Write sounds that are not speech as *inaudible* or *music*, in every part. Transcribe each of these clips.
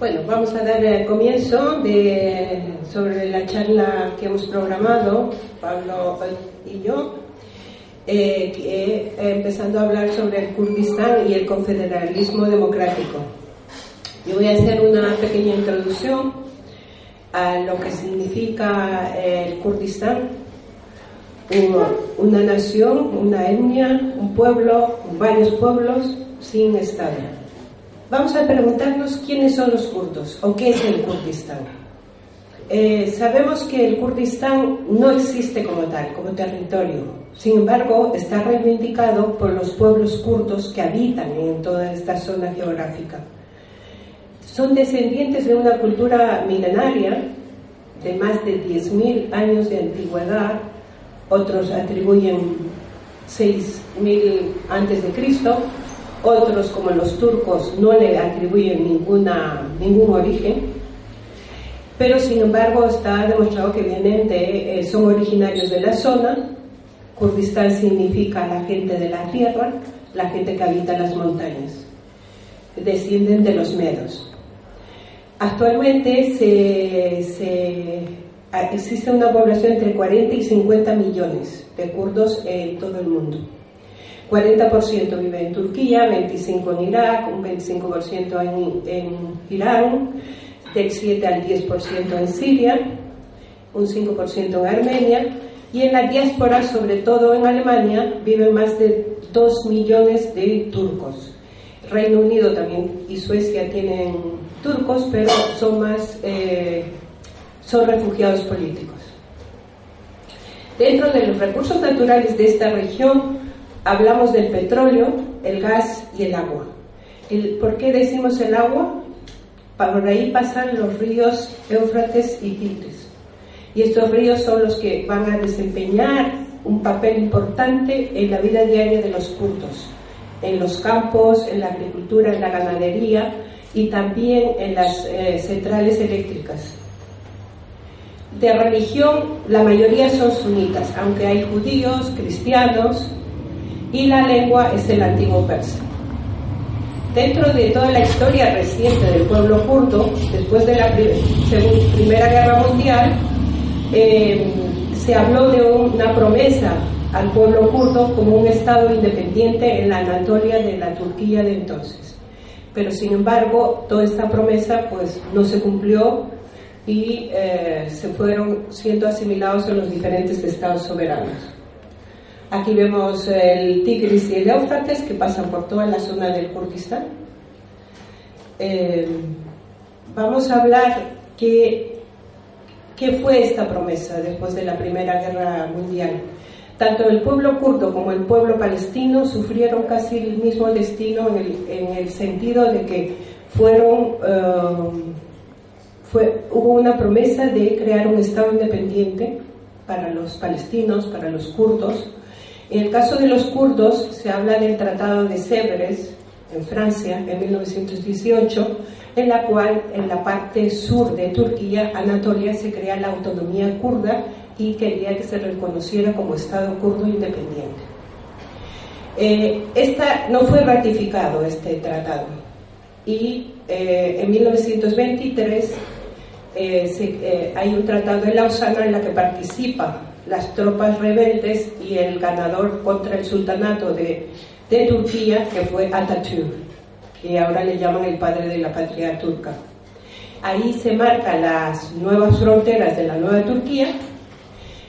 Bueno, vamos a dar el comienzo de, sobre la charla que hemos programado, Pablo y yo, eh, eh, empezando a hablar sobre el Kurdistán y el confederalismo democrático. Yo voy a hacer una pequeña introducción a lo que significa el Kurdistán, una nación, una etnia, un pueblo, varios pueblos sin Estado. Vamos a preguntarnos quiénes son los kurdos o qué es el Kurdistán. Eh, sabemos que el Kurdistán no existe como tal, como territorio. Sin embargo, está reivindicado por los pueblos kurdos que habitan en toda esta zona geográfica. Son descendientes de una cultura milenaria de más de 10.000 años de antigüedad. Otros atribuyen 6.000 antes de Cristo otros, como los turcos, no le atribuyen ninguna, ningún origen, pero sin embargo está demostrado que vienen de, eh, son originarios de la zona. Kurdistán significa la gente de la tierra, la gente que habita las montañas. Descienden de los medos. Actualmente se, existe una población entre 40 y 50 millones de kurdos en todo el mundo. 40% vive en Turquía, 25% en Irak, un 25% en, Irán, del 7 al 10% en Siria, un 5% en Armenia y en la diáspora, sobre todo en Alemania, viven más de 2 millones de turcos. Reino Unido también y Suecia tienen turcos, pero son más eh, son refugiados políticos. Dentro de los recursos naturales de esta región hablamos del petróleo, el gas y el agua. ¿Por qué decimos el agua? Por ahí pasan los ríos Éufrates y Tigris. Y estos ríos son los que van a desempeñar un papel importante en la vida diaria de los kurdos, en los campos, en la agricultura, en la ganadería y también en las eh, centrales eléctricas. De religión, la mayoría son sunitas, aunque hay judíos, cristianos, y la lengua es el antiguo persa. Dentro de toda la historia reciente del pueblo kurdo, después de la Primera Guerra Mundial, eh, se habló de una promesa al pueblo kurdo como un estado independiente en la Anatolia de la Turquía de entonces. Pero sin embargo, toda esta promesa pues no se cumplió y eh, se fueron siendo asimilados en los diferentes estados soberanos. Aquí vemos el Tigris y el Éufrates que pasan por toda la zona del Kurdistán. Eh, vamos a hablar qué, qué fue esta promesa después de la Primera Guerra Mundial. Tanto el pueblo kurdo como el pueblo palestino sufrieron casi el mismo destino en el, sentido de que fueron, eh, fue, hubo una promesa de crear un Estado independiente para los palestinos, para los kurdos, en el caso de los kurdos se habla del Tratado de Sèvres en Francia en 1918, en la cual en la parte sur de Turquía, Anatolia, se crea la autonomía kurda y quería que se reconociera como Estado kurdo independiente. Eh, esta, no fue ratificado este tratado y eh, en 1923 eh, hay un tratado de Lausana en la que participa las tropas rebeldes y el ganador contra el sultanato de, Turquía, que fue Atatürk, que ahora le llaman el padre de la patria turca. Ahí se marcan las nuevas fronteras de la nueva Turquía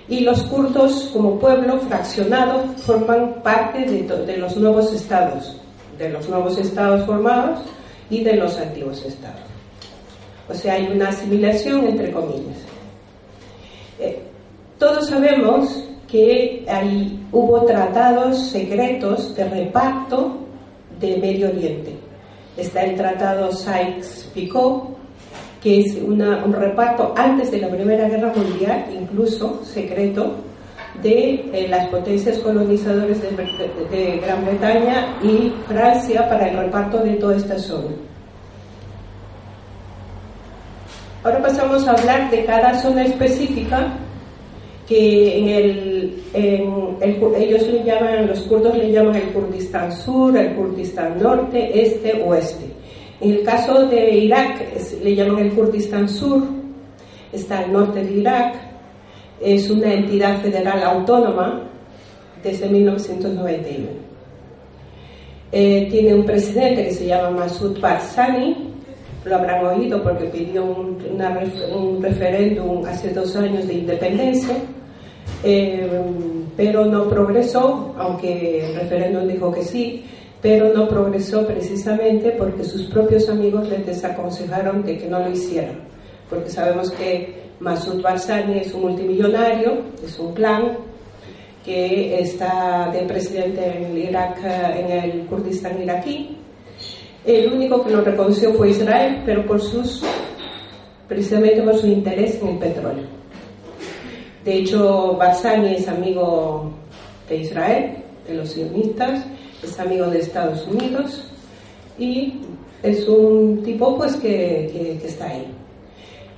y los kurdos como pueblo fraccionado forman parte de, de los nuevos estados, de los nuevos estados formados y de los antiguos estados. O sea, hay una asimilación entre comillas. Eh, todos sabemos que ahí hubo tratados secretos de reparto de Medio Oriente. Está el tratado Sykes-Picot, que es un reparto antes de la Primera Guerra Mundial, incluso secreto, de eh, las potencias colonizadoras de, de, Gran Bretaña y Francia para el reparto de toda esta zona. Ahora pasamos a hablar de cada zona específica que en el, ellos le llaman, los kurdos le llaman el Kurdistán Sur, el Kurdistán Norte, Este, Oeste. En el caso de Irak, le llaman el Kurdistán Sur, está al norte de Irak, es una entidad federal autónoma desde 1991. Eh, tiene un presidente que se llama Masud Barzani, lo habrán oído porque pidió un, un referéndum hace dos años de independencia, eh, pero no progresó, aunque el referéndum dijo que sí, pero no progresó precisamente porque sus propios amigos les desaconsejaron de que no lo hicieran, porque sabemos que Masud Barzani es un multimillonario, es un clan que está de presidente en Irak, en el Kurdistán iraquí. El único que lo reconoció fue Israel, pero por sus, precisamente por su interés en el petróleo. De hecho, Barzani es amigo de Israel, de los sionistas, es amigo de Estados Unidos y es un tipo pues que, está ahí.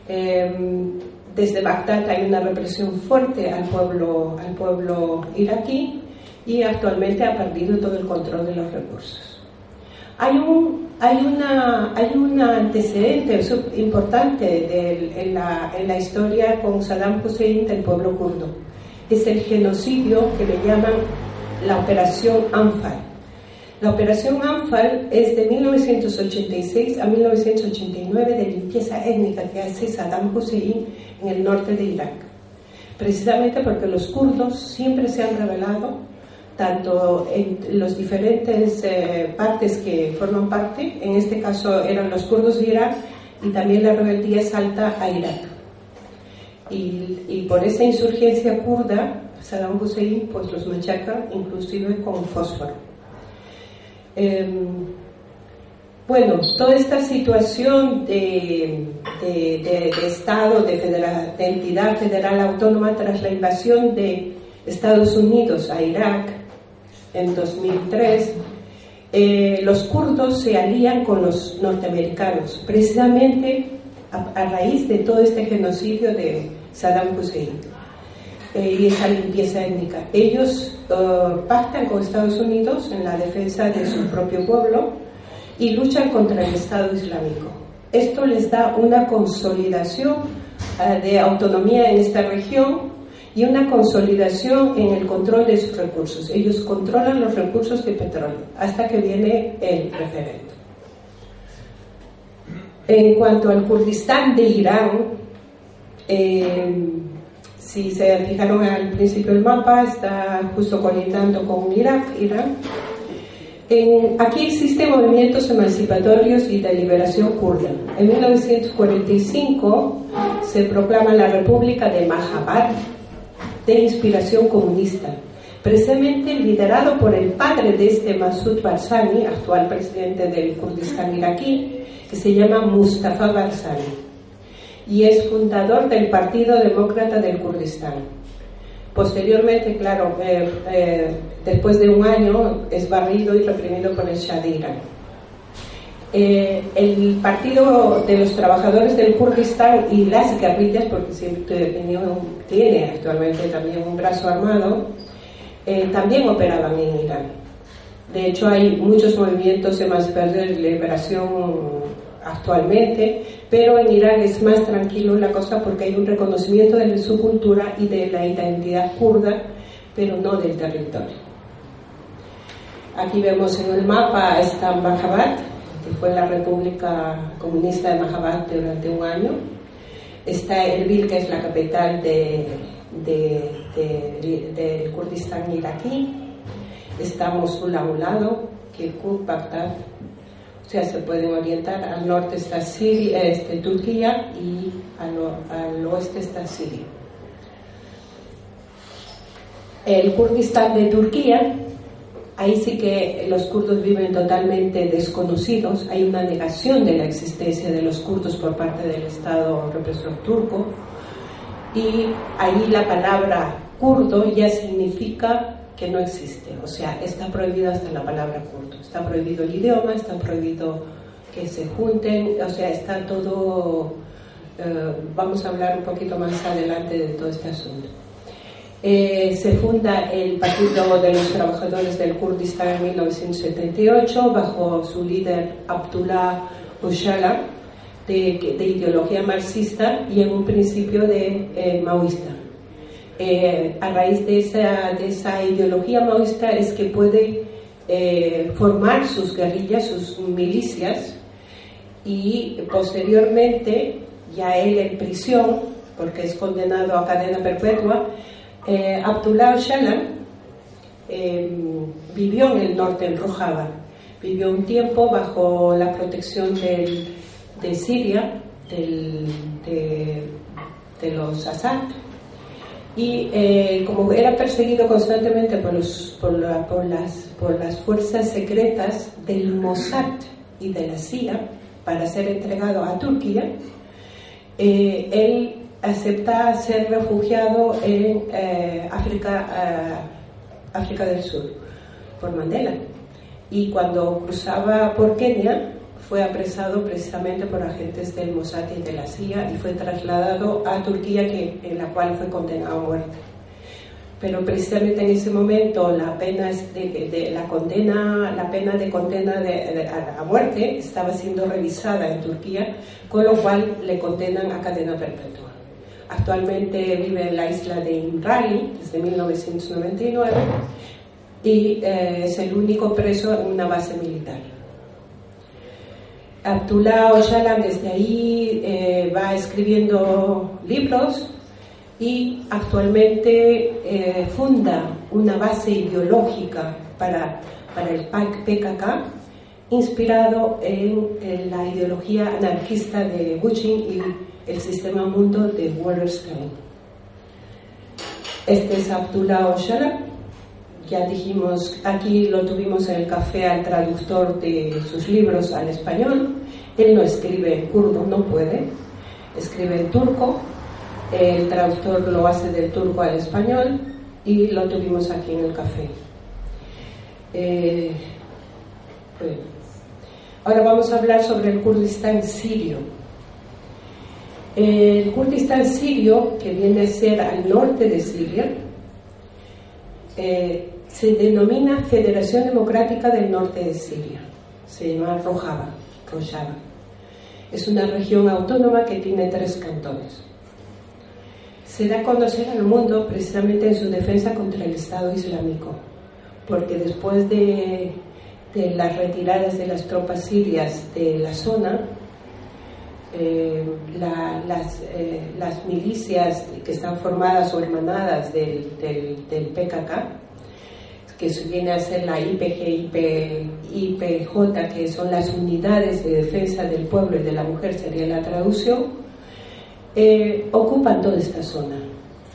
Em, desde Bagdad hay una represión fuerte al pueblo, al pueblo iraquí y actualmente ha perdido todo el control de los recursos. Hay un, hay una, hay un antecedente importante la, en la historia con Saddam Hussein del pueblo kurdo. Es el genocidio que le llaman la Operación Anfal la operación ANFAL es de 1986 a 1989 de limpieza étnica que hace Saddam Hussein en el norte de Irak. Precisamente porque los kurdos siempre se han rebelado, tanto en los diferentes eh, partes que forman parte, en este caso eran los kurdos de Irak, y también la rebeldía salta a Irak. Y, y por esa insurgencia kurda, Saddam Hussein pues los machaca inclusive con fósforo. Em, bueno, toda esta situación de, Estado, de, entidad federal autónoma tras la invasión de Estados Unidos a Irak en 2003, eh, los kurdos se alían con los norteamericanos, precisamente a, raíz de todo este genocidio de Saddam Hussein eh, y esa limpieza étnica. Ellos uh, pactan con Estados Unidos en la defensa de su propio pueblo y luchan contra el Estado Islámico. Esto les da una consolidación uh, de autonomía en esta región y una consolidación en el control de sus recursos. Ellos controlan los recursos de petróleo hasta que viene el referendo. En cuanto al Kurdistán de Irán, eh, si se fijaron al principio del mapa, está justo conectando con Irak, Irán. aquí existen movimientos emancipatorios y de liberación kurda. En 1945 se proclama la República de Mahabad, de inspiración comunista, precisamente liderado por el padre de este Masud Barzani, actual presidente del Kurdistán iraquí, que se llama Mustafa Barzani y es fundador del Partido Demócrata del Kurdistán. Posteriormente, claro, eh, eh, después de un año es barrido y reprimido por el Shah de Irán. Eh, el Partido de los Trabajadores del Kurdistán y las guerrillas, porque siempre tiene actualmente también un brazo armado, también operaban en Irán. De hecho, hay muchos movimientos de liberación actualmente, pero en Irán es más tranquilo la cosa porque hay un reconocimiento de su cultura y de la identidad kurda, pero no del territorio. Aquí vemos en el mapa está Mahabad, que fue la República Comunista de Mahabad durante un año. Está Erbil, que es la capital de, del Kurdistán iraquí. Está Mosul a un lado, Kirkuk, Bagdad, o sea, se pueden orientar. Al norte está Siria, este, Turquía y al, oeste está Siria. El Kurdistán de Turquía, ahí sí que los kurdos viven totalmente desconocidos, hay una negación de la existencia de los kurdos por parte del Estado represor turco. Y ahí la palabra kurdo ya significa que no existe, o sea, está prohibida hasta la palabra kurdo, está prohibido el idioma, está prohibido que se junten, o sea, está todo, eh, vamos a hablar un poquito más adelante de todo este asunto. Eh, se funda el Partido de los Trabajadores del Kurdistán en 1978 bajo su líder Abdullah Öcalan de, ideología marxista y en un principio de eh, maoísta. Eh, a raíz de esa, de esa, ideología maoísta es que puede formar sus guerrillas, sus milicias y posteriormente, ya él en prisión, porque es condenado a cadena perpetua, Abdullah Öcalan vivió en el norte, en Rojava. Vivió un tiempo bajo la protección de Siria, de, los Assad, y eh, como era perseguido constantemente por, las, por las fuerzas secretas del Mossad y de la CIA para ser entregado a Turquía, eh, él acepta ser refugiado en eh, África, África del Sur por Mandela. Y cuando cruzaba por Kenia, fue apresado precisamente por agentes del Mossad y de la CIA y fue trasladado a Turquía, que, en la cual fue condenado a muerte. Pero precisamente en ese momento la pena de, la condena, la pena de condena de, a, muerte estaba siendo revisada en Turquía, con lo cual le condenan a cadena perpetua. Actualmente vive en la isla de Imrali desde 1999 y eh, es el único preso en una base militar. Abdullah Ocalan desde ahí eh, va escribiendo libros y actualmente eh, funda una base ideológica para, para el PKK inspirado en, la ideología anarquista de Buchin y el sistema mundo de Wallerstein. Este es Abdullah Ocalan ya dijimos, aquí lo tuvimos en el café al traductor de sus libros al español. Él no escribe en kurdo, no puede, escribe en turco. El traductor lo hace del turco al español y lo tuvimos aquí en el café. Eh, Ahora vamos a hablar sobre el Kurdistán sirio. El Kurdistán sirio, que viene a ser al norte de Siria, eh, se denomina Federación Democrática del Norte de Siria. Se llama Rojava, Rojava. Es una región autónoma que tiene tres cantones. Se da a conocer al mundo precisamente en su defensa contra el Estado Islámico, porque después de, las retiradas de las tropas sirias de la zona, eh, las, eh, las, milicias que están formadas o hermanadas del, del, del PKK que viene a ser la IPG, IPJ, que son las unidades de defensa del pueblo y de la mujer, sería la traducción, eh, ocupan toda esta zona.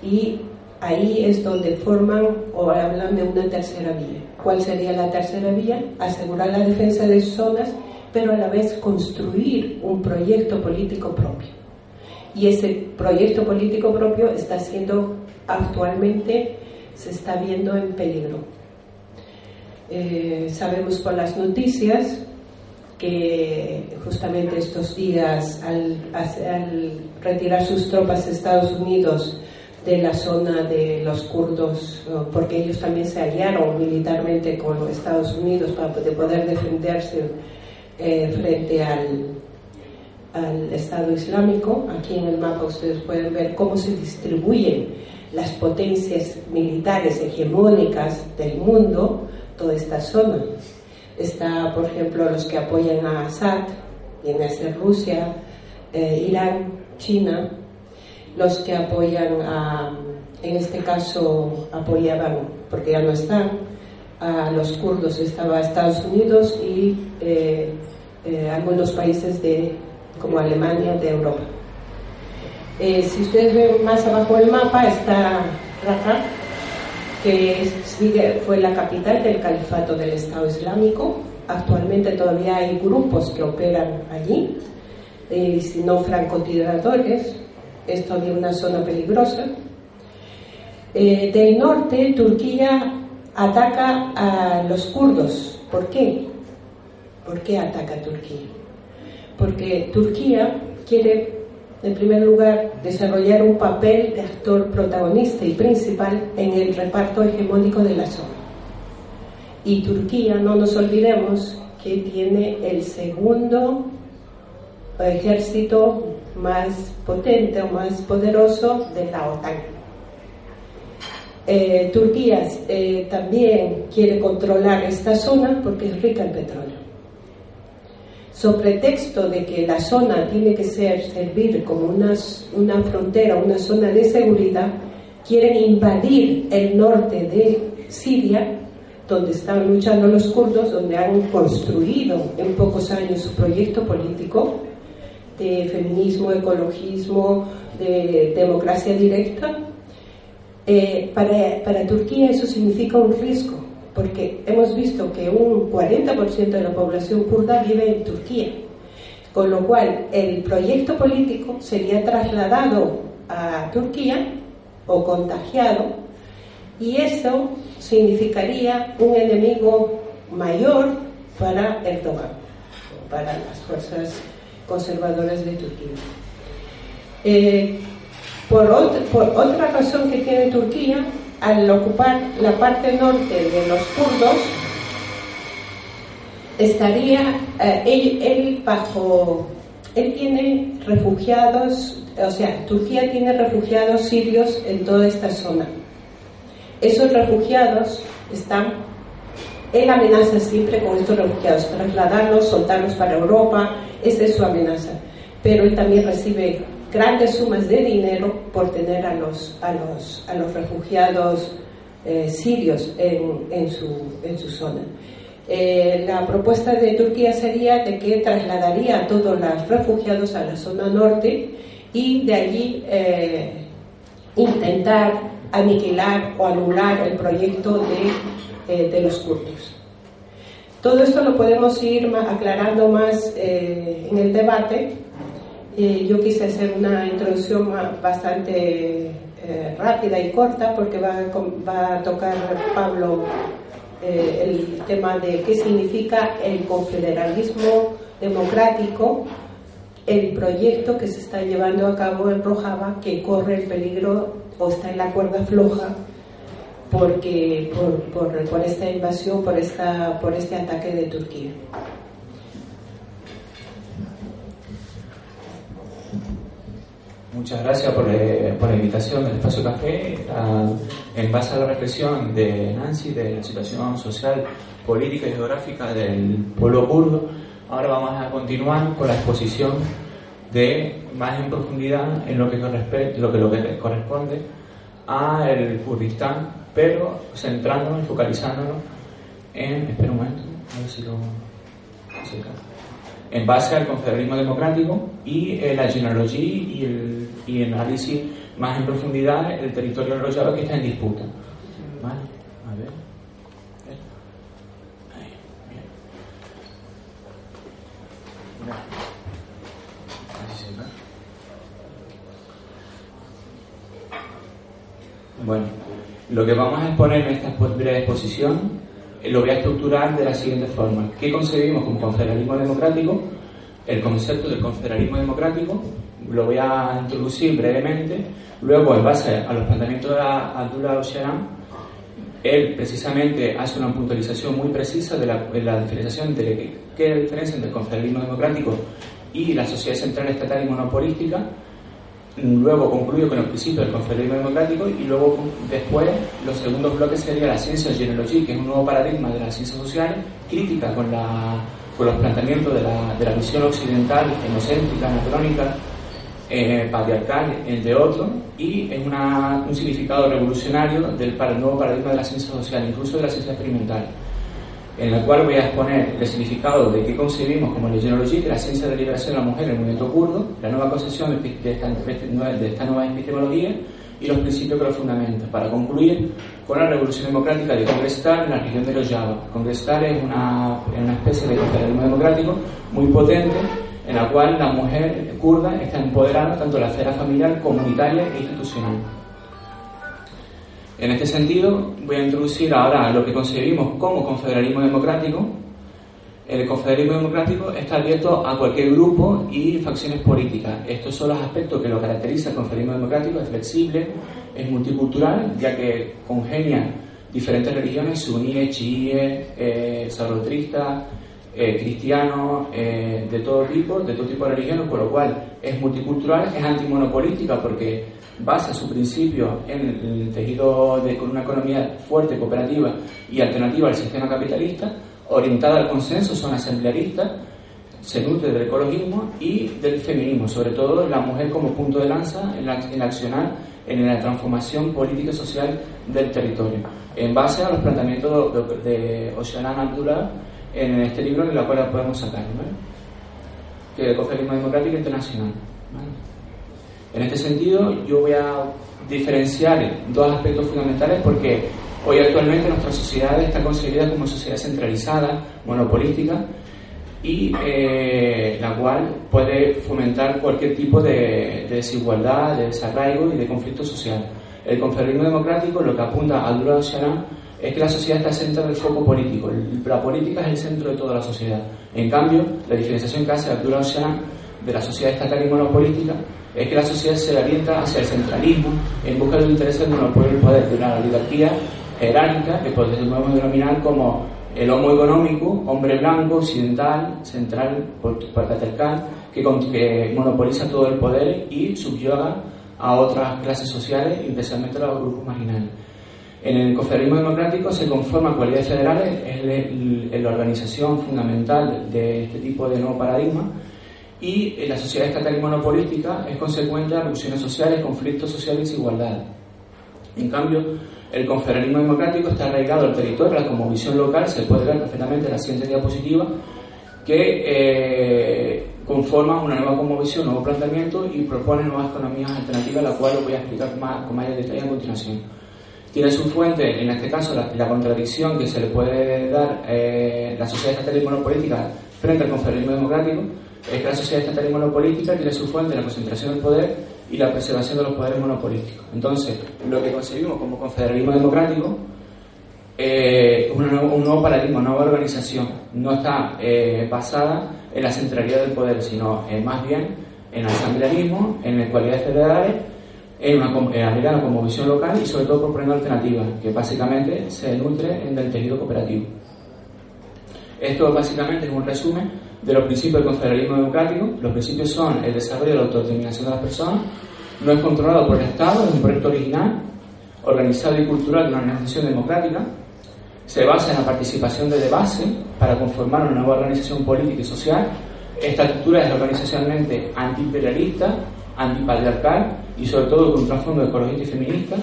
Y ahí es donde forman o hablan de una tercera vía. ¿Cuál sería la tercera vía? Asegurar la defensa de zonas, pero a la vez construir un proyecto político propio. Y ese proyecto político propio está siendo actualmente, se está viendo en peligro eh, sabemos por las noticias que justamente estos días, al, retirar sus tropas de Estados Unidos de la zona de los kurdos, porque ellos también se aliaron militarmente con Estados Unidos para poder defenderse eh, frente al, Estado Islámico. Aquí en el mapa ustedes pueden ver cómo se distribuyen las potencias militares hegemónicas del mundo toda esta zona. Está, por ejemplo, los que apoyan a Assad, viene a ser Rusia, eh, Irán, China, los que apoyan a, en este caso, apoyaban, porque ya no están, a los kurdos, estaba Estados Unidos y eh, eh, algunos países de, como Alemania, de Europa. si ustedes ven más abajo del mapa, está Raqqa, que fue la capital del califato del Estado Islámico. Actualmente todavía hay grupos que operan allí, eh, si no francotiradores, es todavía una zona peligrosa. Eh, del norte, Turquía ataca a los kurdos. ¿Por qué? ¿Por qué ataca a Turquía? Porque Turquía quiere en primer lugar, desarrollar un papel de actor protagonista y principal en el reparto hegemónico de la zona. Y Turquía, no nos olvidemos, que tiene el segundo ejército más potente o más poderoso de la OTAN. Eh, Turquía eh, también quiere controlar esta zona porque es rica en petróleo. Sobre pretexto de que la zona tiene que ser, servir como una, frontera, una zona de seguridad, quieren invadir el norte de Siria donde están luchando los kurdos, donde han construido en pocos años su proyecto político de feminismo, ecologismo, de democracia directa. Eh, para Turquía eso significa un riesgo, porque hemos visto que un 40% de la población kurda vive en Turquía, con lo cual el proyecto político sería trasladado a Turquía o contagiado y eso significaría un enemigo mayor para Erdogan, para las fuerzas conservadoras de Turquía. Eh, por, otra razón que tiene Turquía, al ocupar la parte norte de los kurdos, estaría eh, él, él, bajo, él tiene refugiados, o sea, Turquía tiene refugiados sirios en toda esta zona esos refugiados están, él amenaza siempre con estos refugiados, trasladarlos, soltarlos para Europa, esa es su amenaza. Pero él también recibe grandes sumas de dinero por tener a los, a los, a los refugiados eh, sirios en, su, en su zona. Eh, la propuesta de Turquía sería de que trasladaría a todos los refugiados a la zona norte y de allí eh, intentar aniquilar o anular el proyecto de, de los kurdos. Todo esto lo podemos ir aclarando más en el debate. Eh, yo quise hacer una introducción bastante rápida y corta porque va, va a tocar Pablo el tema de qué significa el confederalismo democrático el proyecto que se está llevando a cabo en Rojava que corre el peligro o está en la cuerda floja porque por, por, esta invasión, por, esta, por este ataque de Turquía. Muchas gracias por, por, la invitación del Espacio Café. en base a la reflexión de Nancy de la situación social, política y geográfica del pueblo kurdo, ahora vamos a continuar con la exposición de más en profundidad en lo que, lo que, lo que corresponde a el Kurdistán, pero centrándonos y focalizándonos en, espera un momento, a ver si lo, en base al confederalismo democrático y la genealogía y el, y el análisis más en profundidad el territorio Rojava que está en disputa. Bueno, lo que vamos a exponer en esta breve exposición eh, lo voy a estructurar de la siguiente forma. ¿Qué concebimos como confederalismo democrático? El concepto del confederalismo democrático lo voy a introducir brevemente. Luego, en base a los planteamientos de Abdullah Ocaran, él precisamente hace una puntualización muy precisa de la, diferenciación de qué es la diferencia entre el confederalismo democrático y la sociedad central estatal y monopolística luego concluyo con los principios del confederalismo democrático y luego después los segundos bloques sería la ciencia genealogía, que es un nuevo paradigma de las ciencias sociales, crítica con, la, con los planteamientos de la, de la visión occidental, enocéntrica, anacrónica, eh, patriarcal, entre otros, y es una, un significado revolucionario del nuevo paradigma de la ciencia social, incluso de la ciencia experimental en la cual voy a exponer el significado de qué concebimos como que la ciencia de liberación de la mujer en el movimiento kurdo, la nueva concepción de esta, de esta nueva epistemología y los principios que lo fundamentan, para concluir con la revolución democrática de Congrestal en la región de Rojava. Congrestal es una, especie de confederalismo democrático muy potente en la cual la mujer kurda está empoderada tanto en la esfera familiar, comunitaria e institucional. En este sentido, voy a introducir ahora lo que concebimos como confederalismo democrático. El confederalismo democrático está abierto a cualquier grupo y facciones políticas. Estos son los aspectos que lo caracteriza el confederalismo democrático. Es flexible, es multicultural, ya que congenia diferentes religiones, suníes, chiíes, eh, eh, cristianos eh, de todo tipo, de todo tipo de religiones, con lo cual es multicultural, es antimonopolística porque basa su principio en el tejido de con una economía fuerte, cooperativa y alternativa al sistema capitalista, orientada al consenso, son asamblearistas, se nutre del ecologismo y del feminismo, sobre todo la mujer como punto de lanza en la, en accionar en la transformación política y social del territorio, en base a los planteamientos de, de Oceana Abdullah en este libro en la cual podemos sacar, que es el Democrático Internacional. En este sentido, yo voy a diferenciar dos aspectos fundamentales porque hoy actualmente nuestra sociedad está concebida como sociedad centralizada, monopolística, y eh, la cual puede fomentar cualquier tipo de, desigualdad, de desarraigo y de conflicto social. El confederalismo democrático lo que apunta a Dura Oceana es que la sociedad está centrada en el foco político. La política es el centro de toda la sociedad. En cambio, la diferenciación que hace Ocean de la sociedad estatal y monopolítica es que la sociedad se orienta hacia el centralismo en busca del interés del monopolio del poder, de una oligarquía jerárquica que podemos denominar como el homo económico, hombre blanco, occidental, central, patriarcal, que, que monopoliza todo el poder y subyuga a otras clases sociales, especialmente a los grupos marginales. En el confederalismo democrático se conforman cualidades federales, es la organización fundamental de este tipo de nuevo paradigma, y la sociedad estatal monopolística es consecuente de revoluciones sociales, conflictos sociales y desigualdad. En cambio, el confederalismo democrático está arraigado al territorio, como visión local, se puede ver perfectamente en la siguiente diapositiva, que eh, conforma una nueva conmovisión, nuevo planteamiento y propone nuevas economías alternativas, la cual os voy a explicar con, más, detalle a continuación. Tiene su fuente, en este caso, la, contradicción que se le puede dar eh, la sociedad estatal y monopolítica frente al confederalismo democrático, es que la sociedad estatal y monopolítica tiene su fuente en la concentración del poder y la preservación de los poderes monopolíticos. Entonces, lo que conseguimos como confederalismo democrático eh, un, nuevo, paradigma, una nueva organización. No está eh, basada en la centralidad del poder, sino más bien en el asamblearismo, en las cualidades federales en una americana como visión local y sobre todo proponiendo alternativas, que básicamente se nutre en el tejido cooperativo. Esto básicamente es un resumen de los principios del confederalismo democrático. Los principios son el desarrollo de la autodeterminación de las personas, no es controlado por el Estado, es un proyecto original, organizado y cultural de una organización democrática, se basa en la participación de base para conformar una nueva organización política y social. Esta estructura es organizacionalmente antiimperialista, antipatriarcal y sobre todo con un trasfondo ecologista y feminista.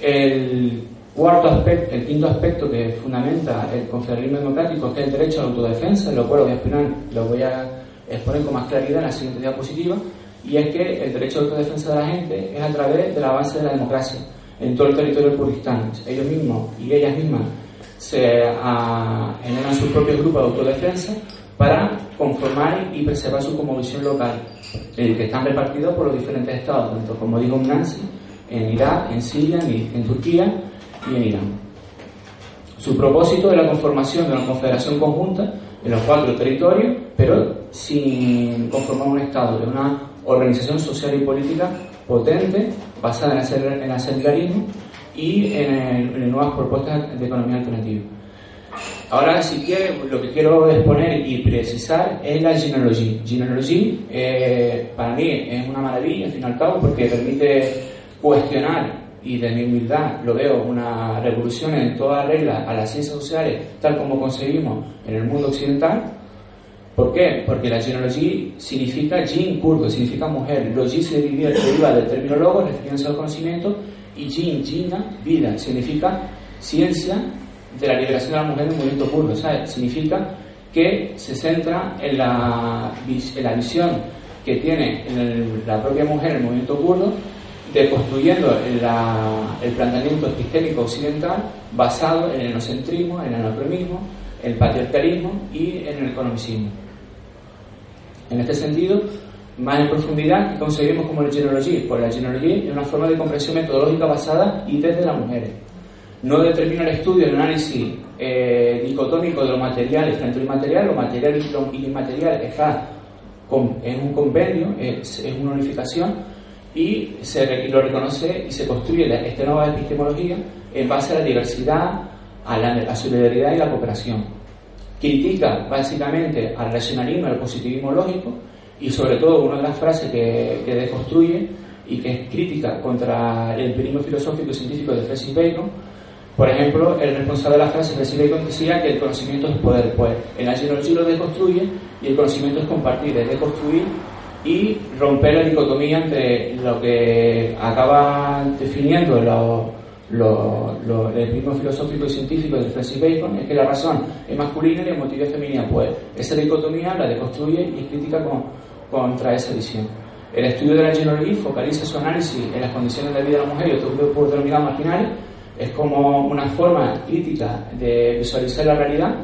El cuarto aspecto, el quinto aspecto que fundamenta el confederalismo democrático que es el derecho a la autodefensa, lo cual voy a exponer, lo voy a exponer con más claridad en la siguiente diapositiva, y es que el derecho a la autodefensa de la gente es a través de la base de la democracia en todo el territorio del Kurdistán. Ellos mismos y ellas mismas se ah, generan sus propios grupos de autodefensa para conformar y preservar su visión local, el que están repartidos por los diferentes estados, tanto como digo Nancy, en Irak, en Siria, en, Turquía y en Irán. Su propósito es la conformación de una confederación conjunta en los cuatro territorios, pero sin conformar un Estado, de una organización social y política potente, basada en el asamblearismo y en, en nuevas propuestas de economía alternativa. Ahora, si quiere, lo que quiero exponer y precisar es la genealogía. Genealogía, eh, para mí, es una maravilla, al fin y al cabo, porque permite cuestionar, y de mi humildad lo veo, una revolución en toda regla a las ciencias sociales, tal como conseguimos en el mundo occidental. ¿Por qué? Porque la genealogía significa jin kurdo, significa mujer. Logi se deriva del término logo, refiriéndose al conocimiento, y jin, jina, vida, significa ciencia de la liberación de la mujer en el movimiento kurdo. Significa que se centra en la, la visión que tiene la propia mujer en el movimiento kurdo de construyendo el planteamiento epistémico occidental basado en el enocentrismo, en el anacronismo, el patriarcalismo y en el economicismo. En este sentido, más en profundidad, conseguimos como la genealogía? Pues la genealogía es una forma de comprensión metodológica basada y desde las mujeres no determina el estudio, el análisis eh, dicotómico de lo material frente al inmaterial, lo material y lo inmaterial está en un convenio, es, una unificación y se lo reconoce y se construye esta nueva epistemología en base a la diversidad, a la, solidaridad y la cooperación. critica básicamente al racionalismo, al positivismo lógico y sobre todo una de las frases que, que deconstruye y que es crítica contra el empirismo filosófico y científico de Francis Bacon. Por ejemplo, el responsable de la frase, Francis Bacon, decía que el conocimiento es poder. Pues en la genealogía lo deconstruye y el conocimiento es compartir, es deconstruir y romper la dicotomía entre lo que acaba definiendo lo, el empirismo filosófico y científico de Francis Bacon, es que la razón es masculina y la emotividad es femenina. Pues esa dicotomía la deconstruye y crítica con, contra esa visión. El estudio de la genealogía focaliza su análisis en las condiciones de vida de la mujer y otros grupos denominados marginales. Es como una forma crítica de visualizar la realidad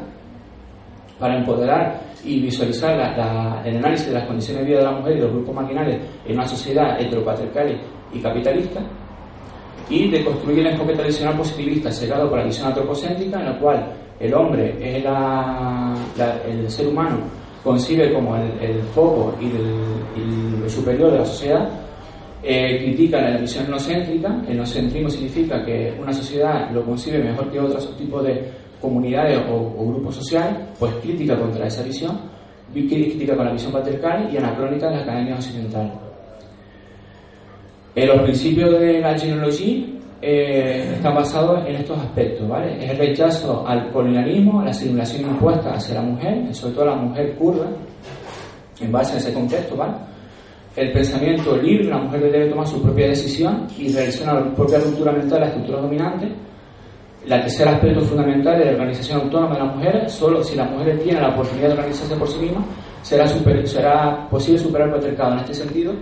para empoderar y visualizar el análisis de las condiciones de vida de la mujer y los grupos marginales en una sociedad heteropatriarcal y capitalista y de construir el enfoque tradicional positivista cegado por la visión antropocéntrica en la cual el hombre es el ser humano concibe como el, foco y, el, lo superior de la sociedad, eh, la visión enocéntrica. El enocentrismo significa que una sociedad lo concibe mejor que otros tipos de comunidades o, grupos sociales, pues crítica contra esa visión, crítica con la visión patriarcal y anacrónica de las academias occidentales. En los principios de la genealogía eh, está basado en estos aspectos, ¿vale? Es el rechazo al colonialismo, a la simulación impuesta hacia la mujer, sobre todo a la mujer kurda, en base a ese contexto, ¿vale? El pensamiento libre, la mujer debe tomar su propia decisión y realizar la propia ruptura mental de la estructura dominante. La tercer aspecto fundamental es la organización autónoma de la mujer. Solo si la mujer tiene la oportunidad de organizarse por sí misma, será, será posible superar el patriarcado. En este sentido,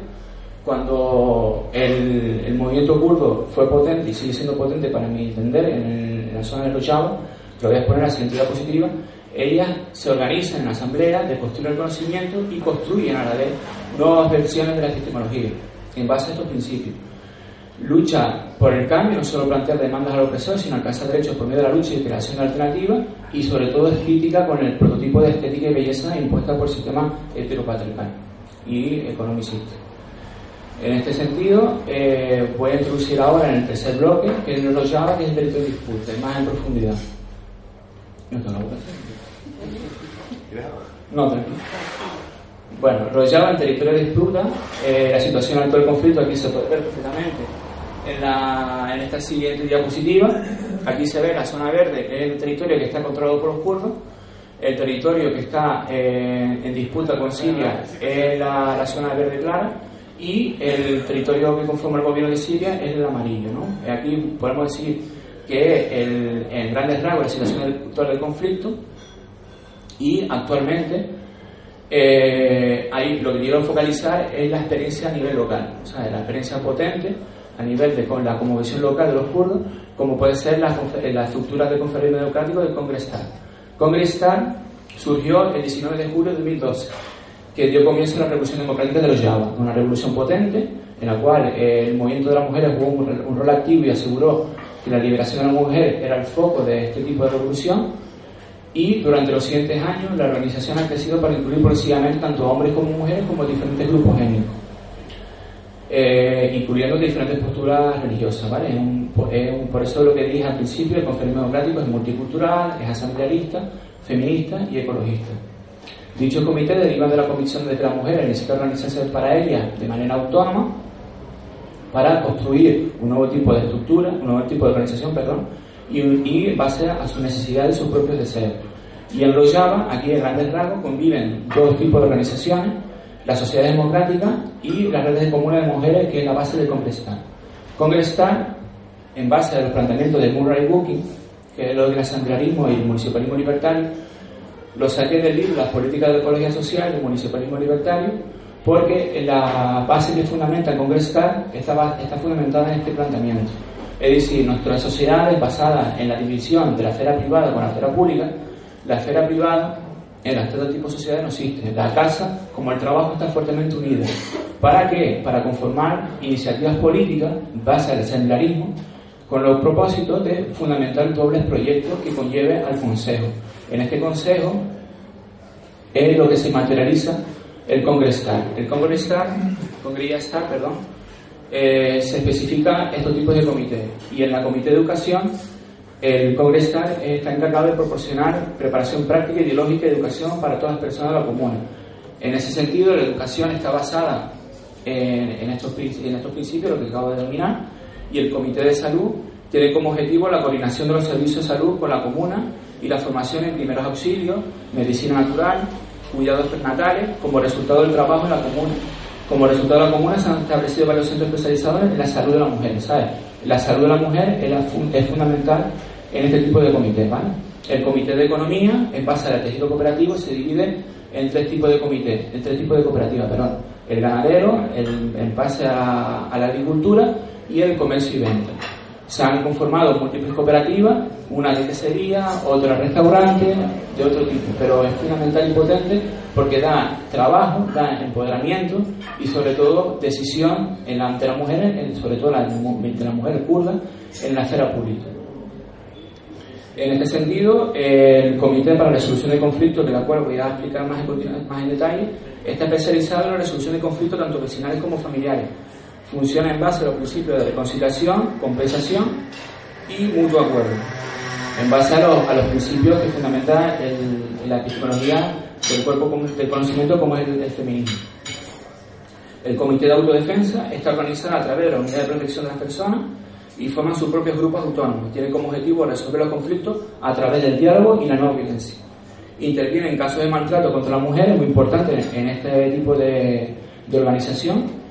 cuando el, movimiento kurdo fue potente y sigue siendo potente para mi entender en, la zona de Rojava, lo voy a exponer a la siguiente diapositiva, ellas se organizan en asamblea de construir el conocimiento y construyen a la vez nuevas versiones de la epistemología en base a estos principios. Lucha por el cambio, no solo plantear demandas al opresor, sino alcanzar derechos por medio de la lucha y creación de alternativas, y sobre todo es crítica con el prototipo de estética y belleza impuesta por el sistema heteropatriarcal y economicista. En este sentido, eh, voy a introducir ahora en el tercer bloque, que es lo Java, que es el territorio de disputa, más en profundidad. No No, tranquilo. Bueno, Rojava, el territorio de disputa, eh, la situación actual del conflicto aquí se puede ver perfectamente en, la, en esta siguiente diapositiva. Aquí se ve la zona verde, es el territorio que está controlado por los kurdos. El territorio que está eh, en disputa con Siria es la, zona verde clara y el territorio que conforma el gobierno de Siria es el amarillo. ¿no? Aquí podemos decir que en grandes rasgos la situación del, del conflicto y actualmente eh, ahí lo que quiero focalizar es la experiencia a nivel local, o sea, la experiencia potente a nivel de con la conmovisión local de los kurdos, como puede ser la, la estructura de conferencia democrático del Congrestal. Congrestal surgió el 19 de julio de 2012 que dio comienzo a la revolución democrática de los Java, una revolución potente en la cual el movimiento de las mujeres jugó un, rol activo y aseguró que la liberación de la mujer era el foco de este tipo de revolución y durante los siguientes años la organización ha crecido para incluir progresivamente tanto hombres como mujeres como diferentes grupos étnicos, eh, incluyendo diferentes posturas religiosas. ¿vale? por eso lo que dije al principio, el conflicto democrático es multicultural, es asamblearista, feminista y ecologista. Dicho comité deriva de la convicción de la mujer necesita organizarse para ella de manera autónoma para construir un nuevo tipo de estructura, un nuevo tipo de organización, perdón, y, y base a sus necesidades y sus propios deseos. Y en los Java, aquí en grandes rasgos, conviven dos tipos de organizaciones, la sociedad democrática y las redes de comunes de mujeres, que es la base del Congrestal. Congrestal, en base a los planteamientos de Murray Booking, que es lo del asamblearismo y el municipalismo libertario, lo saqué del libro Las políticas de ecología social y municipalismo libertario, porque la base que fundamenta el Congreso está, está fundamentada en este planteamiento. Es decir, nuestras sociedades basadas en la división de la esfera privada con la esfera pública, la esfera privada en las tres tipos de sociedades no existe. La casa, como el trabajo, está fuertemente unida. ¿Para qué? Para conformar iniciativas políticas basadas en el secularismo con los propósitos de fundamentar dobles proyectos que conlleve al Consejo. En este Consejo es lo que se materializa el Congresal. El Congresal, Congresal perdón, eh, se especifica estos tipos de comités. Y en la Comité de Educación El Congrestar está encargado de proporcionar preparación práctica, ideológica y educación para todas las personas de la comuna. En ese sentido, la educación está basada en, estos, en estos principios, lo que acabo de denominar, y el Comité de Salud tiene como objetivo la coordinación de los servicios de salud con la comuna y la formación en primeros auxilios, medicina natural, cuidados prenatales, como resultado del trabajo en la comuna. Como resultado de la comuna se han establecido varios centros especializados en la salud de la mujer, ¿sabes? La salud de la mujer es, fundamental en este tipo de comités, ¿vale? El comité de economía, en base al tejido cooperativo, se divide en tres tipos de comités, en tres tipos de cooperativas, perdón. El ganadero, el, en base a, a la agricultura y el comercio y venta. Se han conformado múltiples cooperativas, una de quesería, otra restaurante, de otro tipo, pero es fundamental y potente porque da trabajo, da empoderamiento y sobre todo decisión en la, ante las mujeres, sobre todo de las mujeres kurdas, en la esfera pública. En este sentido, el Comité para la Resolución de Conflictos, de la cual voy a explicar más en, más en detalle, está especializado en la resolución de conflictos tanto vecinales como familiares, funciona en base a los principios de reconciliación, compensación y mutuo acuerdo, en base a, los, principios que fundamentan la epistemología del cuerpo del conocimiento como es el, feminismo. El Comité de Autodefensa está organizado a través de la Unidad de Protección de las Personas y forman sus propios grupos autónomos. Tiene como objetivo resolver los conflictos a través del diálogo y la no violencia. Interviene en casos de maltrato contra las mujeres, muy importante en este tipo de organización,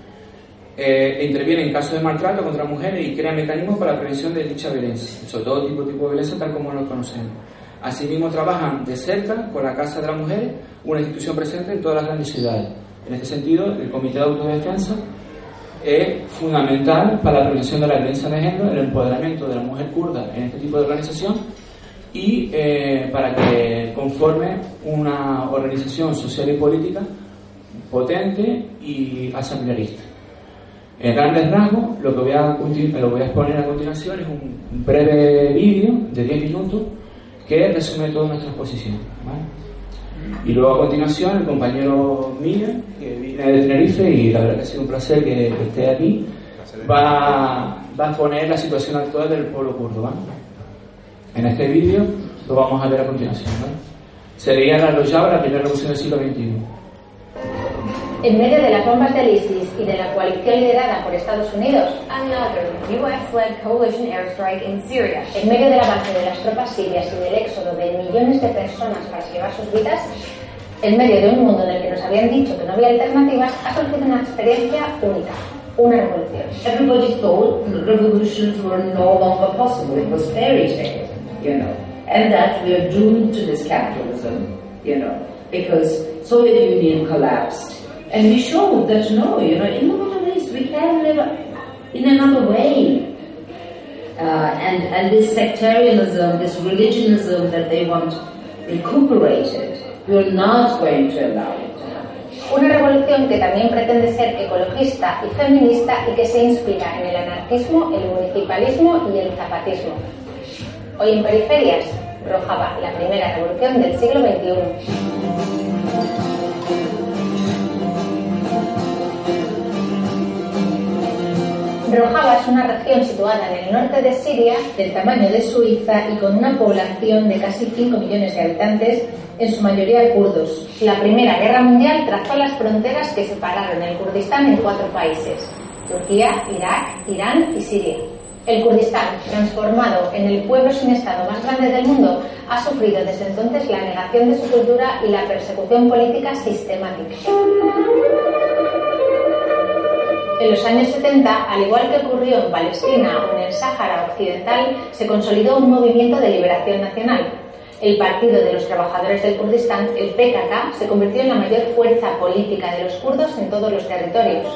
eh, interviene en casos de maltrato contra mujeres y crea mecanismos para la prevención de dicha violencia, sobre todo tipo, de violencia tal como lo conocemos. Asimismo, trabajan de cerca con la Casa de las Mujeres, una institución presente en todas las grandes ciudades. En este sentido, el Comité de Autodefensa es fundamental para la prevención de la violencia de género, el empoderamiento de la mujer kurda en este tipo de organización y eh, para que conforme una organización social y política potente y asamblearista. En grandes rasgos, lo que voy a, lo voy a exponer a continuación es un breve vídeo de 10 minutos que resume toda nuestra exposición. Y luego a continuación el compañero Miguel, que viene de Tenerife y la verdad que ha sido un placer que, esté aquí, va, va, a exponer la situación actual del pueblo kurdo. En este vídeo lo vamos a ver a continuación. Sería la Rojava, la primera revolución del siglo XXI. En medio de las bombas del ISIS y de la coalición liderada por Estados Unidos, another US-led coalition airstrike in Syria. En medio del avance de las tropas sirias y del éxodo de millones de personas para salvar sus vidas, en medio de un mundo en el que nos habían dicho que no había alternativas, ha surgido una experiencia única, una revolución. Everybody thought revolutions were no longer possible. It was fairy tale, you know, and that we are doomed to this capitalism, you know, because Soviet Union collapsed. And we showed that no, you know, in the Middle East we can live in another way. Uh, and, and this sectarianism, this religionism that they want recuperated, we're not going to allow it. Una revolución que también pretende ser ecologista y feminista y que se inspira en el anarquismo, el municipalismo y el zapatismo. Hoy en Periferias, Rojava, la primera revolución del siglo XXI. Rojava es una región situada en el norte de Siria, del tamaño de Suiza y con una población de casi 5 millones de habitantes, en su mayoría kurdos. La Primera Guerra Mundial trazó las fronteras que separaron el Kurdistán en cuatro países, Turquía, Irak, Irán y Siria. El Kurdistán, transformado en el pueblo sin Estado más grande del mundo, ha sufrido desde entonces la negación de su cultura y la persecución política sistemática. En los años 70, al igual que ocurrió en Palestina o en el Sáhara Occidental, se consolidó un movimiento de liberación nacional. El Partido de los Trabajadores del Kurdistán, el PKK, se convirtió en la mayor fuerza política de los kurdos en todos los territorios.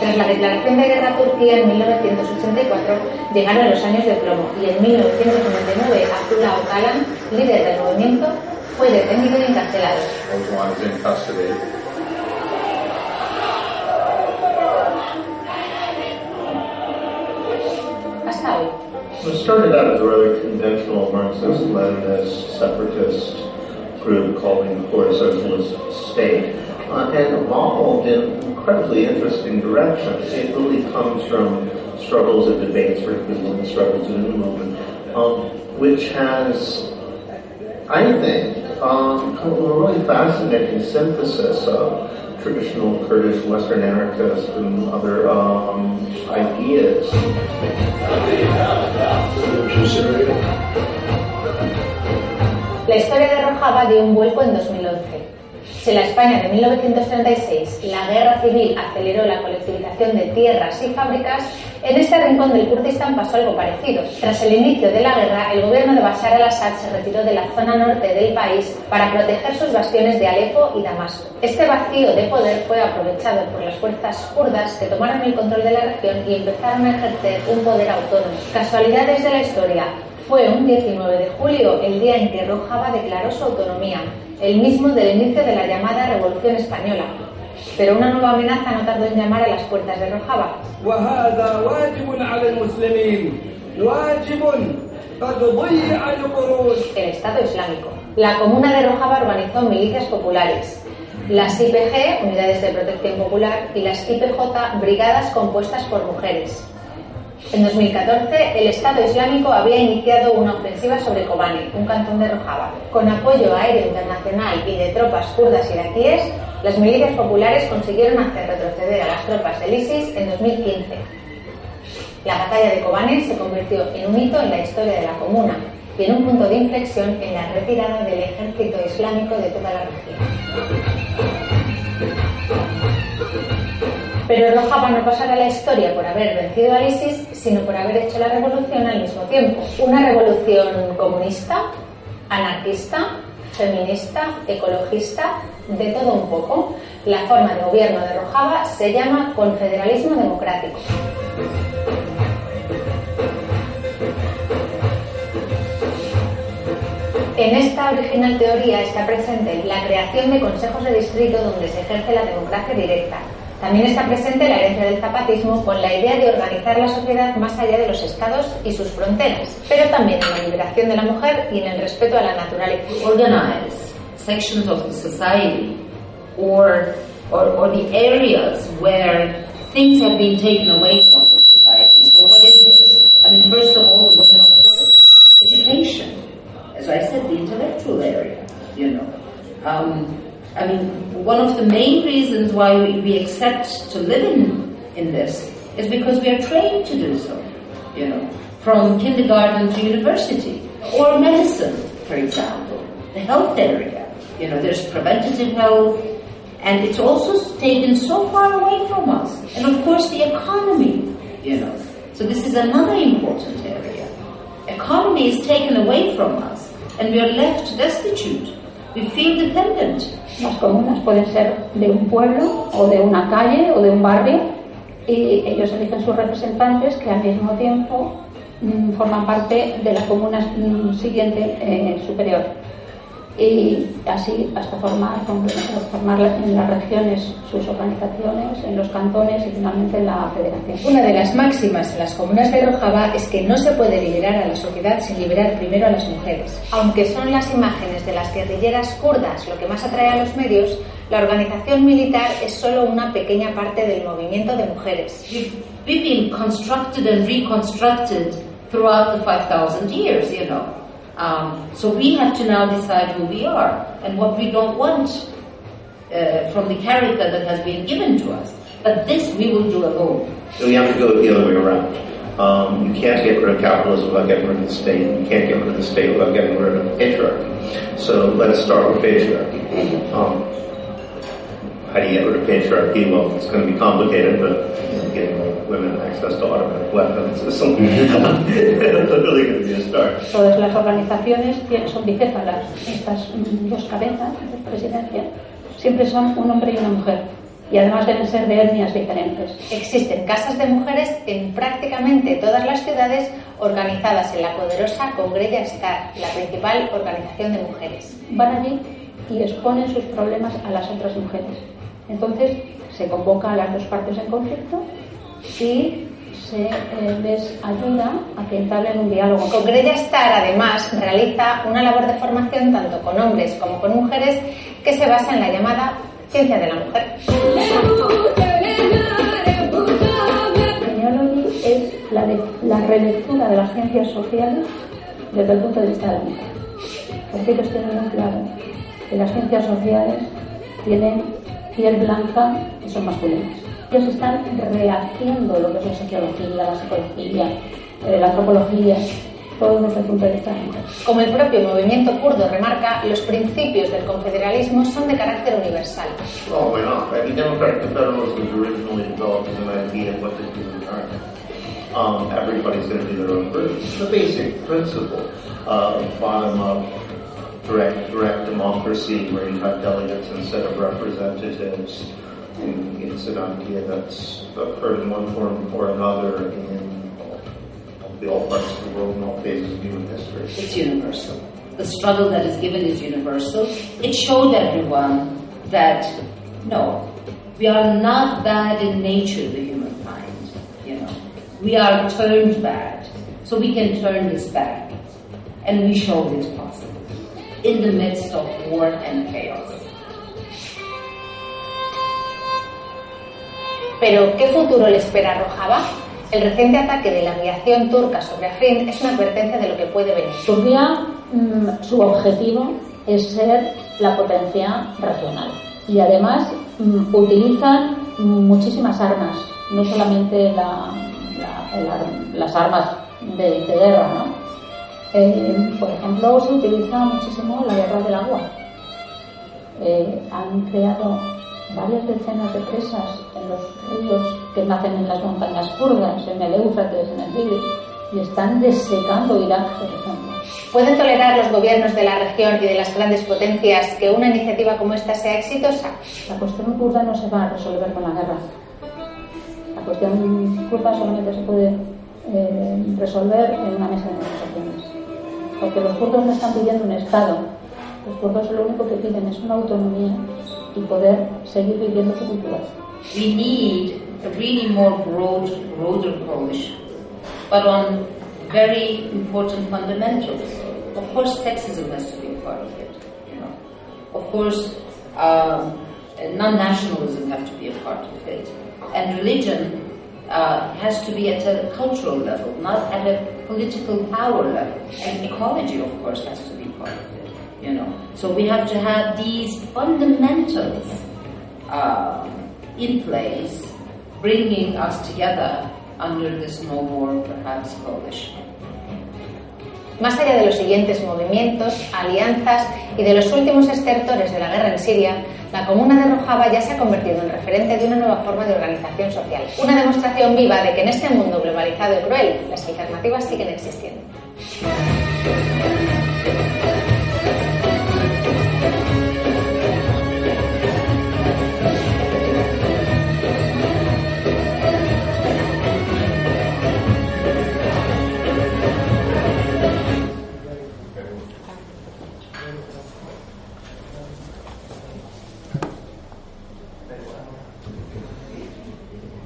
Tras la declaración de guerra a Turquía en 1984, llegaron los años de plomo y en 1999 Abdullah Öcalan, líder del movimiento, fue detenido y encarcelado. It started out as a rather conventional Marxist-Leninist separatist group calling for a socialist state uh, and evolved in incredibly interesting directions. It really comes from struggles and debates, for example, the struggles in the movement, um, which has, I think, um, a really fascinating synthesis of traditional Kurdish Western anarchist and other um, ideas. La historia de Rojava dio un vuelco en 2011. Si en la España de 1936 la guerra civil aceleró la colectivización de tierras y fábricas, en este rincón del Kurdistán pasó algo parecido. Tras el inicio de la guerra, el gobierno de Bashar al-Assad se retiró de la zona norte del país para proteger sus bastiones de Alepo y Damasco. Este vacío de poder fue aprovechado por las fuerzas kurdas que tomaron el control de la región y empezaron a ejercer un poder autónomo. Casualidades de la historia. Fue un 19 de julio el día en que Rojava declaró su autonomía, el mismo del inicio de la llamada Revolución Española. Pero una nueva amenaza no tardó en llamar a las puertas de Rojava. El Estado Islámico. La comuna de Rojava organizó milicias populares, las IPG, Unidades de Protección Popular, y las IPJ, Brigadas compuestas por mujeres. En 2014, el Estado Islámico había iniciado una ofensiva sobre Kobane, un cantón de Rojava. Con apoyo aéreo internacional y de tropas kurdas iraquíes, las milicias populares consiguieron hacer retroceder a las tropas del ISIS en 2015. La batalla de Kobane se convirtió en un hito en la historia de la comuna y en un punto de inflexión en la retirada del ejército islámico de toda la región. Pero Rojava no pasará a la historia por haber vencido al ISIS, sino por haber hecho la revolución al mismo tiempo. Una revolución comunista, anarquista, feminista, ecologista, de todo un poco. La forma de gobierno de Rojava se llama confederalismo democrático. En esta original teoría está presente la creación de consejos de distrito donde se ejerce la democracia directa. También está presente la herencia del zapatismo con la idea de organizar la sociedad más allá de los estados y sus fronteras, pero también en la liberación de la mujer y en el respeto a la naturaleza. organize sections of the society or, or, or the areas where things have been taken away from the society. So what is this? I mean, first of all, the women, education. As I said, the intellectual area, you know. Um, I mean, one of the main reasons why we, we accept to live in, in this is because we are trained to do so, you know, from kindergarten to university. Or medicine, for example, the health area. You know, there's preventative health, and it's also taken so far away from us. And of course, the economy, you know. So this is another important area. Economy is taken away from us, and we are left destitute. Las comunas pueden ser de un pueblo o de una calle o de un barrio y ellos eligen sus representantes que al mismo tiempo mm, forman parte de la comuna mm, siguiente eh, superior. Y así hasta formar, formar en las regiones sus organizaciones, en los cantones y finalmente en la federación. Una de las máximas en las comunas de Rojava es que no se puede liberar a la sociedad sin liberar primero a las mujeres. Aunque son las imágenes de las guerrilleras kurdas lo que más atrae a los medios, la organización militar es solo una pequeña parte del movimiento de mujeres. We've, we've been constructed and reconstructed throughout the 5,000 years, you know. Um, so we have to now decide who we are and what we don't want uh, from the character that has been given to us. But this we will do alone. So we have to go the other way around. Um, you can't get rid of capitalism without getting rid of the state. You can't get rid of the state without getting rid of patriarchy. So let's start with patriarchy. Um, how do you get rid of patriarchy? Well, it's going to be complicated, but you know, women access *laughs* to automatic weapons is something that's really going to be a start. Todas las organizaciones son bicéfalas. Estas mm, dos cabezas de presidencia siempre son un hombre y una mujer. Y además deben ser de etnias diferentes. Existen casas de mujeres en prácticamente todas las ciudades organizadas en la poderosa Congrella Star, la principal organización de mujeres. Van allí y exponen sus problemas a las otras mujeres. Entonces se convoca a las dos partes en conflicto y se eh, les ayuda a que entablen un diálogo. Congrella Star además realiza una labor de formación tanto con hombres como con mujeres que se basa en la llamada ciencia de la mujer. Genealogy es la, de- la relectura de las ciencias sociales desde el punto de vista de la mujer. Porque ellos tienen muy claro que las ciencias sociales tienen piel blanca y son masculinas. Ellos están rehaciendo lo que es la sociología, la psicología, eh, la antropología, todo desde el punto de vista. Como el propio movimiento kurdo remarca, los principios del confederalismo son de carácter universal. Well, we're not. I mean, democratic federalism was originally developed as an idea of what the human are. Um, everybody's going to be their own person. It's the basic principle of bottom-up direct, direct democracy where you have delegates instead of representatives. And it's an idea that's occurred in one form or another in the all parts of the world and all phases of human history. It's universal. The struggle that is given is universal. It showed everyone that no, we are not bad in nature, the humankind. You know, we are turned bad, so we can turn this back, and we showed it's possible in the midst of war and chaos. Pero, ¿qué futuro le espera Rojava? El reciente ataque de la aviación turca sobre Afrin es una advertencia de lo que puede venir. Turquía, mm, su objetivo es ser la potencia regional y además mm, utilizan muchísimas armas, no solamente las armas de, de guerra, ¿no? Eh, por ejemplo, se utiliza muchísimo la guerra del agua. Eh, han creado varias decenas de presas en los ríos que nacen en las montañas kurdas, en el Éufrates, en el Tigris, y están desecando Irak, por ejemplo. ¿Pueden tolerar los gobiernos de la región y de las grandes potencias que una iniciativa como esta sea exitosa? La cuestión kurda no se va a resolver con la guerra. La cuestión kurda solamente se puede eh, resolver en una mesa de negociaciones. Porque los kurdos no están pidiendo un Estado. Los kurdos lo único que piden es una autonomía y poder seguir viviendo su cultura. We need a really more broad, broader coalition, but on very important fundamentals. Of course, sexism has to be a part of it. You know, of course, um, non-nationalism has to be a part of it, and religion uh, has to be at a cultural level, not at a political power level. And ecology, of course, has to be part of it. You know, so we have to have these fundamentals uh, in place, bringing us together under this no war, perhaps, coalition. Más allá de los siguientes movimientos, alianzas y de los últimos estertores de la guerra en Siria, la comuna de Rojava ya se ha convertido en referente de una nueva forma de organización social. Una demostración viva de que en este mundo globalizado y cruel, las alternativas siguen existiendo.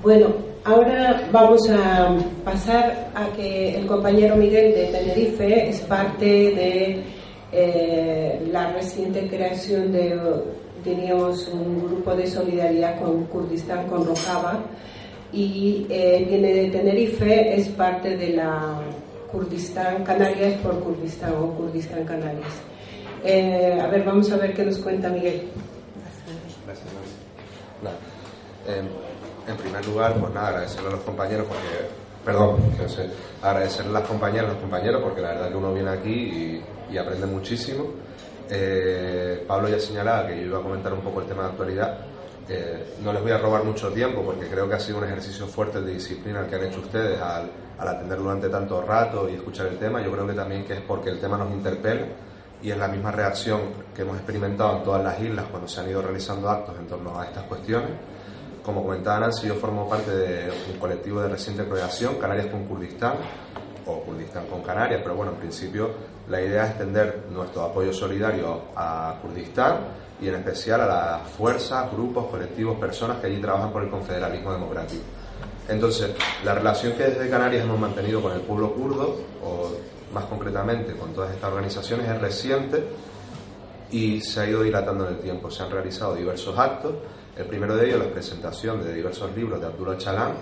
Bueno, ahora vamos a pasar a que el compañero Miguel de Tenerife es parte de eh, la reciente creación de, teníamos un grupo de solidaridad con Kurdistán, con Rojava, y eh, viene de Tenerife, es parte de la Kurdistán, Canarias por Kurdistán o Kurdistán Canarias. Eh, a ver, vamos a ver qué nos cuenta Miguel. Gracias. Nada. En primer lugar, pues nada, agradecerle a los compañeros porque, perdón, agradecerle a las compañeras, a los compañeros porque la verdad que uno viene aquí y, y aprende muchísimo. Eh, Pablo ya señalaba que yo iba a comentar un poco el tema de actualidad. Eh, no les voy a robar mucho tiempo porque creo que ha sido un ejercicio fuerte de disciplina el que han hecho ustedes al, al atender durante tanto rato y escuchar el tema. Yo creo que también que es porque el tema nos interpela y es la misma reacción que hemos experimentado en todas las islas cuando se han ido realizando actos en torno a estas cuestiones. Como comentaba Nancy, yo formo parte de un colectivo de reciente creación, Canarias con Kurdistán, o Kurdistán con Canarias, pero bueno, en principio la idea es extender nuestro apoyo solidario a Kurdistán y en especial a las fuerzas, grupos, colectivos, personas que allí trabajan por el confederalismo democrático. Entonces, la relación que desde Canarias hemos mantenido con el pueblo kurdo, o más concretamente con todas estas organizaciones, es reciente y se ha ido dilatando en el tiempo. Se han realizado diversos actos. El primero de ellos, la presentación de diversos libros de Abdullah Chalam,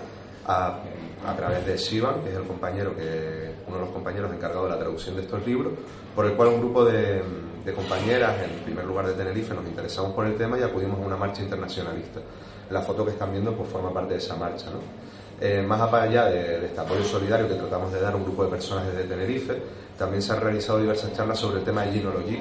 a, a través de Shivan, que es el compañero que, uno de los compañeros encargado de la traducción de estos libros, por el cual un grupo de, de compañeras, en primer lugar de Tenerife, nos interesamos por el tema y acudimos a una marcha internacionalista. La foto que están viendo pues forma parte de esa marcha. ¿no? Eh, más allá de, de, este apoyo solidario que tratamos de dar a un grupo de personas desde Tenerife, también se han realizado diversas charlas sobre el tema de Ginology,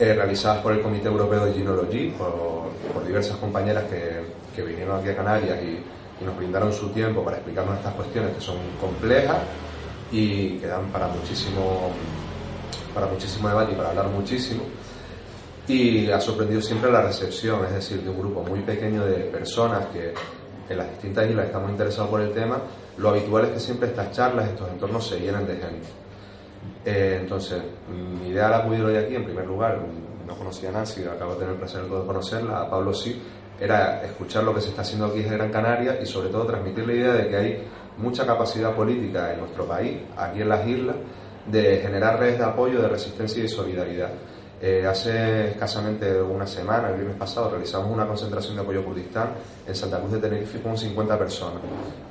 eh, realizadas por el Comité Europeo de Ginology, por, por diversas compañeras que, que, vinieron aquí a Canarias y, y, nos brindaron su tiempo para explicarnos estas cuestiones que son complejas y que dan para muchísimo, para muchísimo debate y para hablar muchísimo. Y ha sorprendido siempre la recepción, es decir, de un grupo muy pequeño de personas que en las distintas islas estamos interesados por el tema, lo habitual es que siempre estas charlas, estos entornos se llenen de gente. Eh, entonces, mi idea al acudir hoy aquí, en primer lugar, no conocía a Nancy, acabo de tener el placer de conocerla, a Pablo sí, era escuchar lo que se está haciendo aquí en Gran Canaria y sobre todo transmitir la idea de que hay mucha capacidad política en nuestro país, aquí en las islas, de generar redes de apoyo, de resistencia y de solidaridad. Eh, hace escasamente una semana, el viernes pasado, realizamos una concentración de apoyo Kurdistán en Santa Cruz de Tenerife con 50 personas.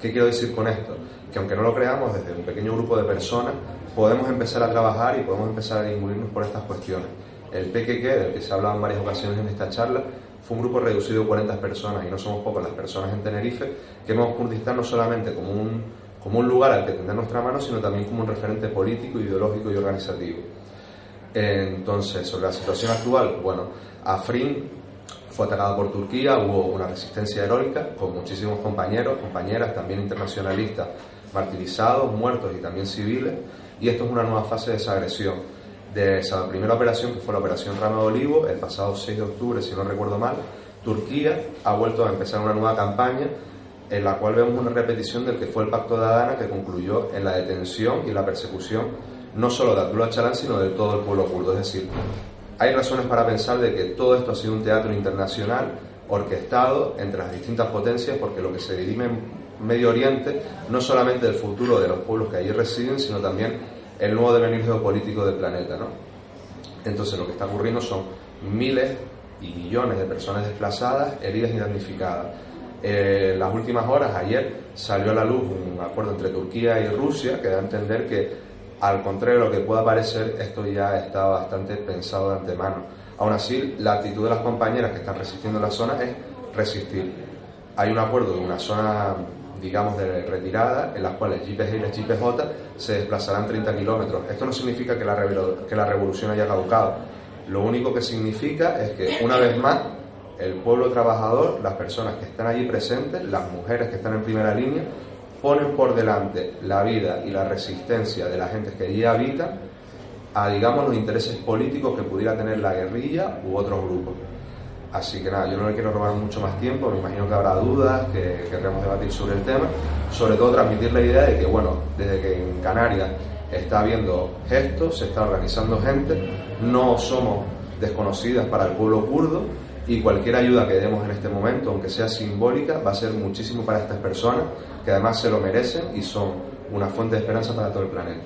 ¿Qué quiero decir con esto? Que aunque no lo creamos, desde un pequeño grupo de personas podemos empezar a trabajar y podemos empezar a inguirnos por estas cuestiones. El PQQ, del que se ha hablado en varias ocasiones en esta charla, fue un grupo reducido de 40 personas y no somos pocas las personas en Tenerife que vemos Kurdistán no solamente como un, como un lugar al que tender nuestra mano, sino también como un referente político, ideológico y organizativo. Entonces, sobre la situación actual, bueno, Afrin fue atacada por Turquía, hubo una resistencia heroica con muchísimos compañeros, compañeras, también internacionalistas, martirizados, muertos y también civiles, y esto es una nueva fase de esa agresión. De esa primera operación, que fue la operación Rama de Olivo, el pasado 6 de octubre, si no recuerdo mal, Turquía ha vuelto a empezar una nueva campaña en la cual vemos una repetición del que fue el Pacto de Adana, que concluyó en la detención y la persecución no solo de Abdullah Öcalan, sino de todo el pueblo kurdo. Es decir, hay razones para pensar de que todo esto ha sido un teatro internacional orquestado entre las distintas potencias, porque lo que se dirime en Medio Oriente no solamente el futuro de los pueblos que allí residen, sino también el nuevo devenir geopolítico del planeta. ¿no? Entonces lo que está ocurriendo son miles y millones de personas desplazadas, heridas y damnificadas. Eh, las últimas horas, ayer, salió a la luz un acuerdo entre Turquía y Rusia que da a entender que al contrario de lo que pueda parecer, esto ya está bastante pensado de antemano. Aún así, la actitud de las compañeras que están resistiendo en la zona es resistir. Hay un acuerdo de una zona, digamos, de retirada, en las cuales JPG y las se desplazarán 30 kilómetros. Esto no significa que la, que la revolución haya caducado. Lo único que significa es que, una vez más, el pueblo trabajador, las personas que están allí presentes, las mujeres que están en primera línea, ponen por delante la vida y la resistencia de la gente que allí habita a, digamos, los intereses políticos que pudiera tener la guerrilla u otros grupos. Así que nada, yo no le quiero robar mucho más tiempo, me imagino que habrá dudas, que querremos debatir sobre el tema, sobre todo transmitir la idea de que, bueno, desde que en Canarias está habiendo gestos, se está organizando gente, no somos desconocidas para el pueblo kurdo y cualquier ayuda que demos en este momento, aunque sea simbólica, va a ser muchísimo para estas personas que además se lo merecen y son una fuente de esperanza para todo el planeta.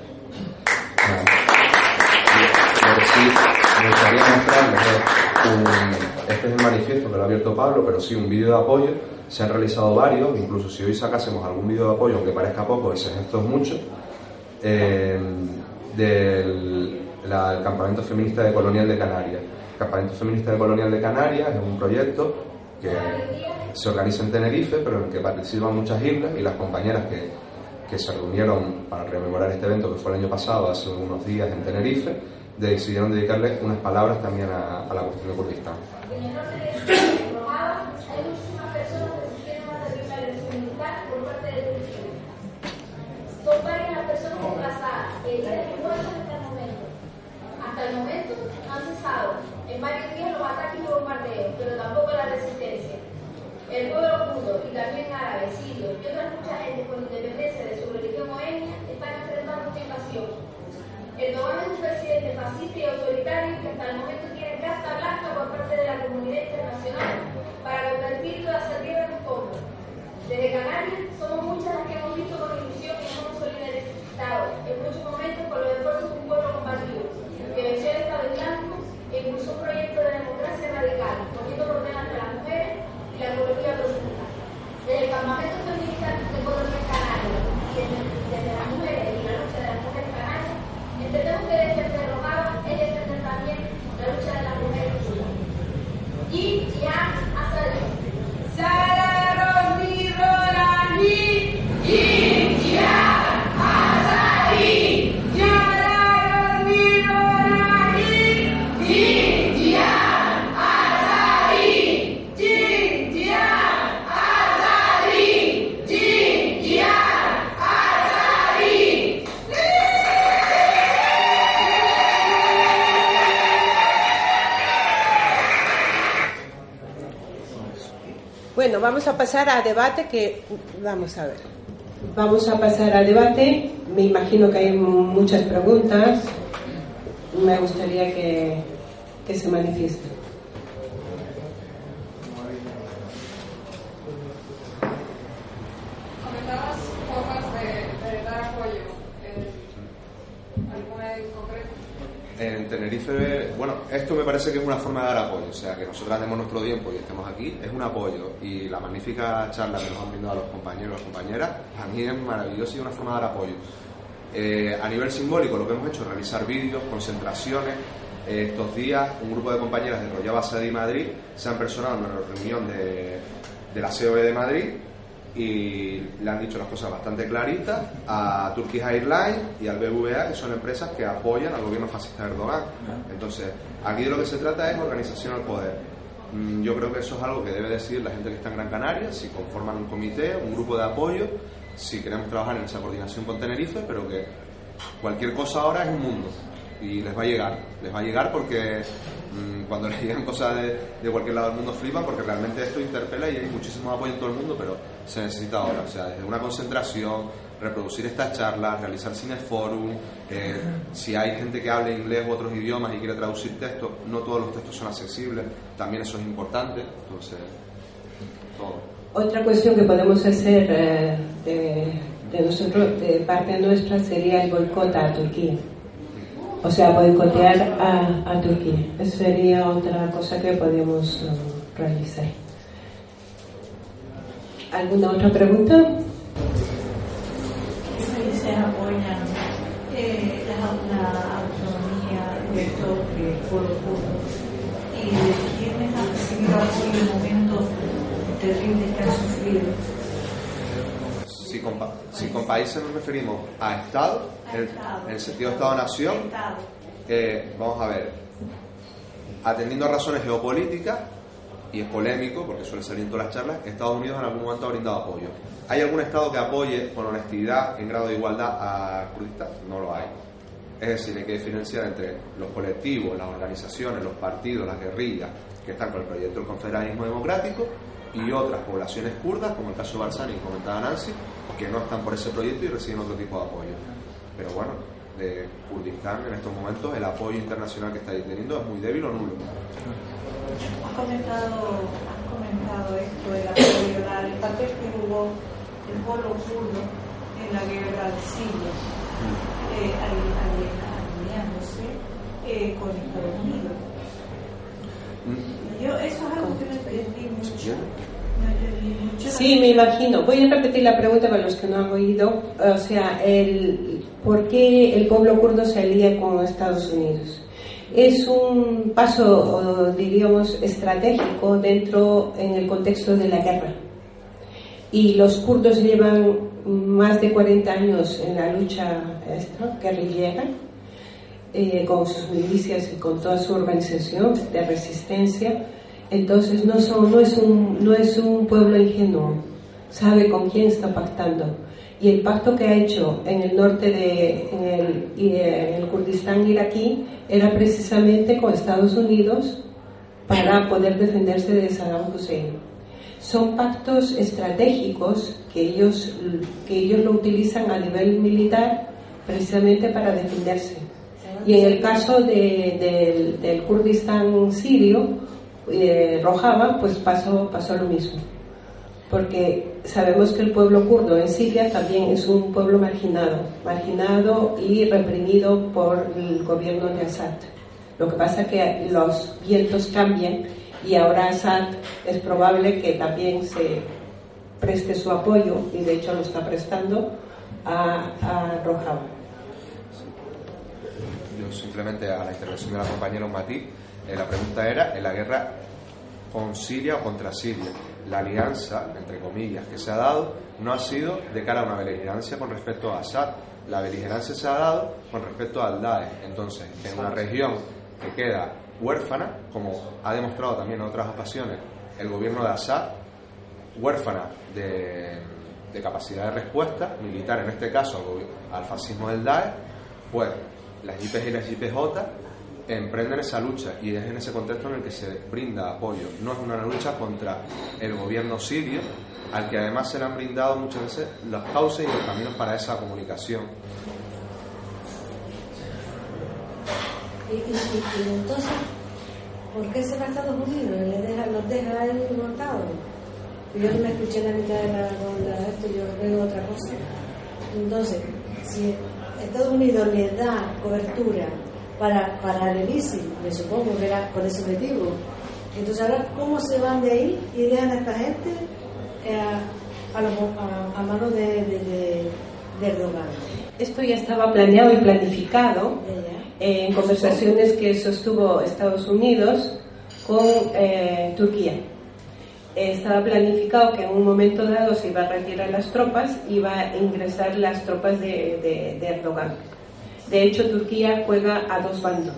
este es el manifiesto que lo ha abierto Pablo, pero sí un vídeo de apoyo. Se han realizado varios, incluso si hoy sacásemos algún vídeo de apoyo, aunque parezca poco, ese gesto es mucho, eh, del campamento feminista de Colonial de Canarias. El campamento feminista de Colonial de Canarias es un proyecto que se organiza en Tenerife, pero en el que participan muchas islas y las compañeras que, que se reunieron para rememorar este evento que fue el año pasado, hace unos días en Tenerife, decidieron dedicarle unas palabras también a, a la cuestión de Kurdistán. Son varias las personas desplazadas que tienen muertos hasta el momento. Hasta el momento han cesado en varios días los ataques y bombardeos, pero tampoco la resistencia. El pueblo kurdo y también árabes, sirios y otras muchas gentes con independencia de su religión o etnia están enfrentando esta invasión. Erdogan es un presidente fascista y autoritario que hasta el momento tiene carta blanca por parte de la comunidad internacional para convertirlo a servir de un pueblo. Desde Canarias somos muchas las que hemos visto con ilusión y hemos solidarizado en muchos momentos con los esfuerzos de un pueblo combatido que venció el Estado Islámico e impulsó un proyecto de democracia radical, poniendo por delante a las mujeres y algo que quería. Desde el campamento feminista de Colombia Canario y desde, las mujeres y la lucha de las mujeres canarias, entendemos que desde se robaba es defender también la lucha de las mujeres. Y ya hasta el... ¡Sara! Pasar a debate que vamos a ver. Vamos a pasar a debate. Me imagino que hay muchas preguntas. Me gustaría que, que se manifiesten. Comentabas formas de, de dar apoyo. Eh, ¿Alguna en concreto? En Tenerife, bueno, esto me parece que es una forma de dar apoyo, o sea, que nosotros demos nuestro tiempo y estemos aquí, es un apoyo. Y la magnífica charla que nos han brindado los compañeros y compañeras, a mí es maravilloso y una forma de dar apoyo. Eh, a nivel simbólico, lo que hemos hecho es realizar vídeos, concentraciones. Eh, estos días, un grupo de compañeras de Royal Sede y Madrid se han personado en una reunión de, de la COE de Madrid y le han dicho las cosas bastante claritas a Turkish Airlines y al BBVA, que son empresas que apoyan al gobierno fascista de Erdogan. Entonces, aquí de lo que se trata es organización al poder. Mm, Yo creo que eso es algo que debe decidir la gente que está en Gran Canaria, si conforman un comité, un grupo de apoyo, si queremos trabajar en esa coordinación con Tenerife, pero que cualquier cosa ahora es un mundo y les va a llegar, les va a llegar porque mm, cuando *laughs* les llegan cosas de, de cualquier lado del mundo flipan porque realmente esto interpela y hay muchísimo apoyo en todo el mundo, pero se necesita ahora, o sea, desde una concentración, reproducir estas charlas, realizar cineforum, eh, si hay gente que hable inglés u otros idiomas y quiere traducir textos, no todos los textos son accesibles, también eso es importante, entonces, todo. Otra cuestión que podemos hacer eh, de, nosotros, de parte nuestra, sería el boicot a Turquía. O sea, boicotear a, a Turquía. Eso sería otra cosa que podemos eh, realizar. ¿Alguna otra pregunta? ¿Qué países apoyan eh, la, la autonomía de estos eh, pueblos kurdos? ¿Y de quiénes han recibido apoyo en momentos terribles que han sufrido? Si con, pa- si con países nos referimos a Estado, en, en el sentido de Estado-Nación, eh, vamos a ver, atendiendo a razones geopolíticas, y es polémico porque suele salir en todas las charlas, Estados Unidos en algún momento ha brindado apoyo. ¿Hay algún Estado que apoye con honestidad en grado de igualdad a Kurdistán? No lo hay. Es decir, hay que diferenciar entre los colectivos, las organizaciones, los partidos, las guerrillas que están con el proyecto del confederalismo democrático y otras poblaciones kurdas, como el caso de Barzani que comentaba Nancy, que no están por ese proyecto y reciben otro tipo de apoyo. Pero bueno, de Kurdistán en estos momentos el apoyo internacional que está teniendo es muy débil o nulo. Has comentado, has comentado esto de la apoyo, la- el papel que jugó el pueblo kurdo en la guerra de Siria, eh, ali- ali- alineándose eh, con Estados Unidos. Yo, eso es algo que no entendí mucho. Sí, me imagino. Voy a repetir la pregunta para los que no han oído. O sea, el, ¿por qué el pueblo kurdo se alía con Estados Unidos? Es un paso, diríamos, estratégico dentro, en el contexto de la guerra. Y los kurdos llevan más de 40 años en la lucha esta, guerrillera, eh, con sus milicias y con toda su organización de resistencia. Entonces no, son, no, es un, no es un pueblo ingenuo, sabe con quién está pactando. Y el pacto que ha hecho en el norte de en el, eh, en el Kurdistán iraquí era precisamente con Estados Unidos para poder defenderse de Saddam Hussein. Son pactos estratégicos que ellos, que ellos lo utilizan a nivel militar precisamente para defenderse. Y en el caso de- del- Kurdistán sirio, eh, Rojava, pues pasó, pasó lo mismo. Porque sabemos que el pueblo kurdo en Siria también es un pueblo marginado, marginado y reprimido por el gobierno de Assad. Lo que pasa es que los vientos cambian y ahora Assad es probable que también se preste su apoyo, y de hecho lo está prestando, a Rojava. Simplemente a la intervención de la compañera matiz. Eh, la pregunta era en la guerra con Siria o contra Siria. la alianza, entre comillas, que se ha dado no ha sido de cara a una beligerancia con respecto a Assad. La beligerancia se ha dado con respecto al Daesh. Entonces, en una región que queda huérfana, como ha demostrado también en otras ocasiones el gobierno de Assad, huérfana de, de capacidad de respuesta militar, en este caso al fascismo del Daesh, pues las IPG y las IPJ emprenden esa lucha y es en ese contexto en el que se brinda apoyo. No es una lucha contra el gobierno sirio, al que además se le han brindado muchas veces los cauces y los caminos para esa comunicación. Y, entonces, ¿por qué se va a Estados Unidos deja, los deja ahí montados? Yo no me escuché en la mitad de la ronda esto, yo veo otra cosa. Entonces, si Estados Unidos le da cobertura para, para el ISIS, me supongo que era por ese objetivo, entonces ahora, ¿cómo se van de ahí y dejan a esta gente eh, a, a, los- a- a manos de, de, de, de Erdogan? Esto ya estaba planeado y planificado eh, en conversaciones que sostuvo Estados Unidos con eh, Turquía. Eh, estaba planificado que en un momento dado se iba a retirar las tropas, iba a ingresar las tropas de, de- de Erdogan. De hecho, Turquía juega a dos bandos.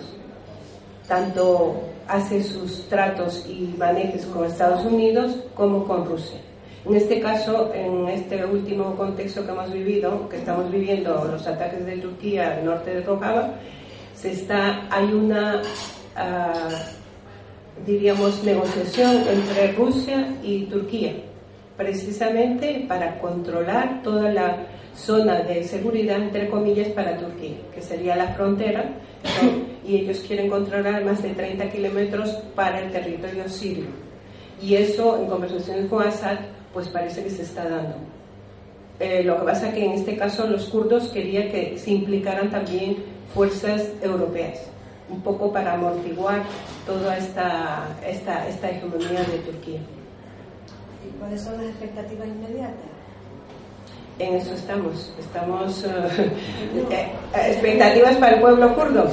Tanto hace sus tratos y manejes con Estados Unidos como con Rusia. En este caso, en este último contexto que hemos vivido, que estamos viviendo los ataques de Turquía al norte de Rojava, se está, hay una, ah, diríamos, negociación entre Rusia y Turquía, precisamente para controlar toda la zona de seguridad, entre comillas, para Turquía, que sería la frontera, y ellos quieren controlar más de 30 kilómetros para el territorio sirio. Y eso, en conversaciones con Assad, pues parece que se está dando. Eh, lo que pasa que en este caso los kurdos querían que se implicaran también fuerzas europeas, un poco para amortiguar toda esta, esta, esta hegemonía de Turquía. ¿Y cuáles son las expectativas inmediatas? En eso estamos. Estamos eh, *laughs* eh, expectativas para el pueblo kurdo.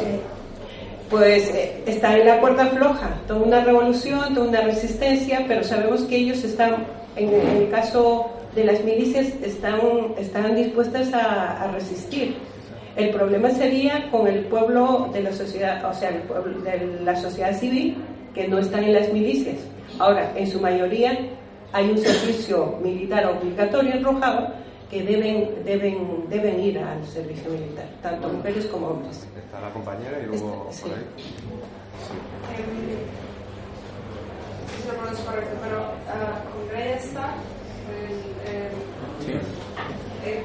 Pues eh, está en la cuerda floja, toda una revolución, toda una resistencia, pero sabemos que ellos están, en, en el caso de las milicias, están, están dispuestas a, a resistir. El problema sería con el pueblo de la sociedad, o sea, el pueblo de la sociedad civil, que no están en las milicias. Ahora, en su mayoría hay un servicio militar obligatorio en Rojava que deben, deben, deben ir al servicio militar, tanto mujeres como hombres. Está la compañera y luego Este, por ahí. No si lo pronuncio correcto, pero ah, con Greya está el- eh,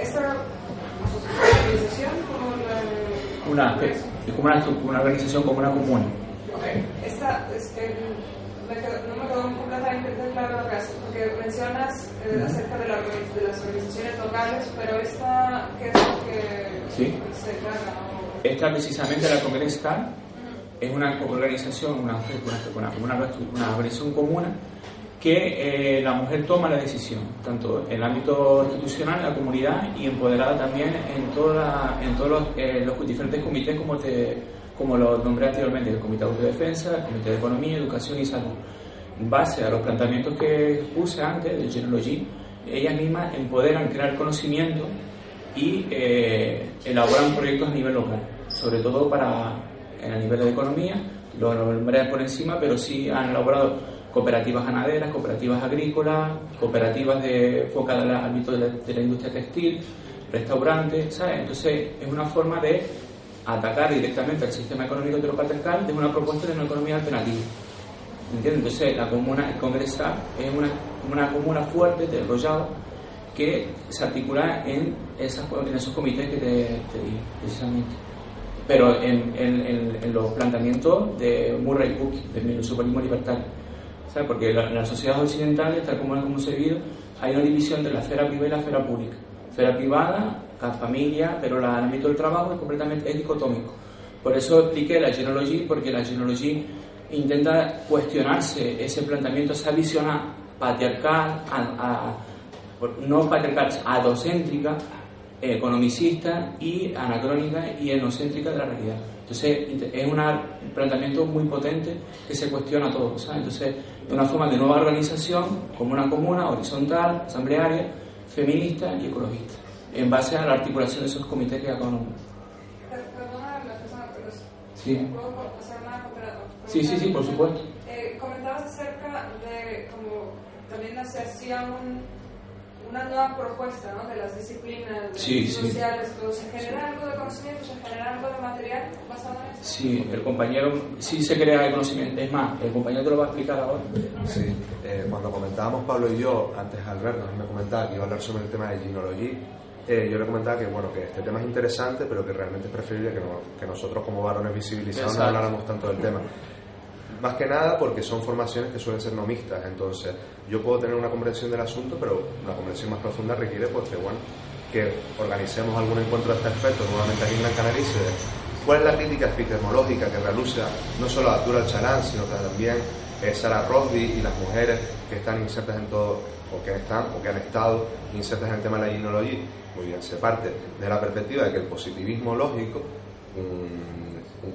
esta organización como la, es como una, una organización como una comuna. Ok, esta, es que me quedó- no me quedó completamente claro lo que hace, porque mencionas eh, acerca de, la de las organizaciones locales, pero esta, ¿qué es lo que Sí. se encarga? o- Esta precisamente la Congrestal es una organización, una, una, una, una organización común que eh, la mujer toma la decisión, tanto en el ámbito institucional, en la comunidad y empoderada también en, toda, en todos los, eh, los diferentes comités como, te, como lo nombré anteriormente, el Comité de Autodefensa, el Comité de Economía, Educación y Salud. En base a los planteamientos que puse antes de Genealogy, ellas mismas empoderan, crear conocimiento y eh, elaboran proyectos a nivel local, sobre todo para en el nivel de economía, lo nombré por encima, pero sí han elaborado cooperativas ganaderas, cooperativas agrícolas, cooperativas de, enfocadas al ámbito de la, industria textil, restaurantes, ¿sabes? Entonces es una forma de atacar directamente al sistema económico heteropatriarcal de una propuesta de una economía alternativa. ¿Entiendes? Entonces la comuna, el Congresal es una, una comuna fuerte, desarrollada, que se articula en, esas, en esos comités que te, te dije, precisamente. Pero en, los planteamientos de Murray Cook, del socialismo libertario. ¿Sabes? Porque en la- las sociedades occidentales, tal como lo hemos seguido, hay una división entre la esfera privada y la esfera pública. Esfera privada, cada familia, pero la- el ámbito del trabajo es completamente es dicotómico. Por eso expliqué la genealogy, porque la genealogy intenta cuestionarse ese planteamiento, esa visión patriarcal, a- a- no patriarcal, adocéntrica, economicista y anacrónica y etnocéntrica de la realidad. Entonces, es un planteamiento muy potente que se cuestiona todo. ¿sabes? Entonces, es una forma de nueva organización como una comuna horizontal, asamblearia, feminista y ecologista, en base a la articulación de esos comités que acabo de nombrar. Sí. Sí, sí, sí, por supuesto. Eh, comentabas acerca de cómo también se hacía un, una nueva propuesta ¿no? de las disciplinas sociales. ¿Se genera algo de conocimiento? ¿Se genera algo de material basado en eso? Sí, el compañero sí se crea el conocimiento. Es más, el compañero te lo va a explicar ahora. Sí, eh, cuando comentábamos Pablo y yo, antes al vernos, me comentaba que iba a hablar sobre el tema de ginología eh, yo le comentaba que bueno que este tema es interesante pero que realmente es preferible que, que nosotros como varones visibilizados no habláramos tanto del tema más que nada porque son formaciones que suelen ser no mixtas entonces yo puedo tener una comprensión del asunto pero una comprensión más profunda requiere pues que bueno que organicemos algún encuentro de este aspecto nuevamente aquí en Gran Canaria y se cuál es la crítica epistemológica que reluce no solo a Arturo Chalán sino que también eh, Sara Rosby y las mujeres que están insertas en todo o que están o que han estado insertas en el tema de la ginecología muy bien, se parte de la perspectiva de que el positivismo lógico, un,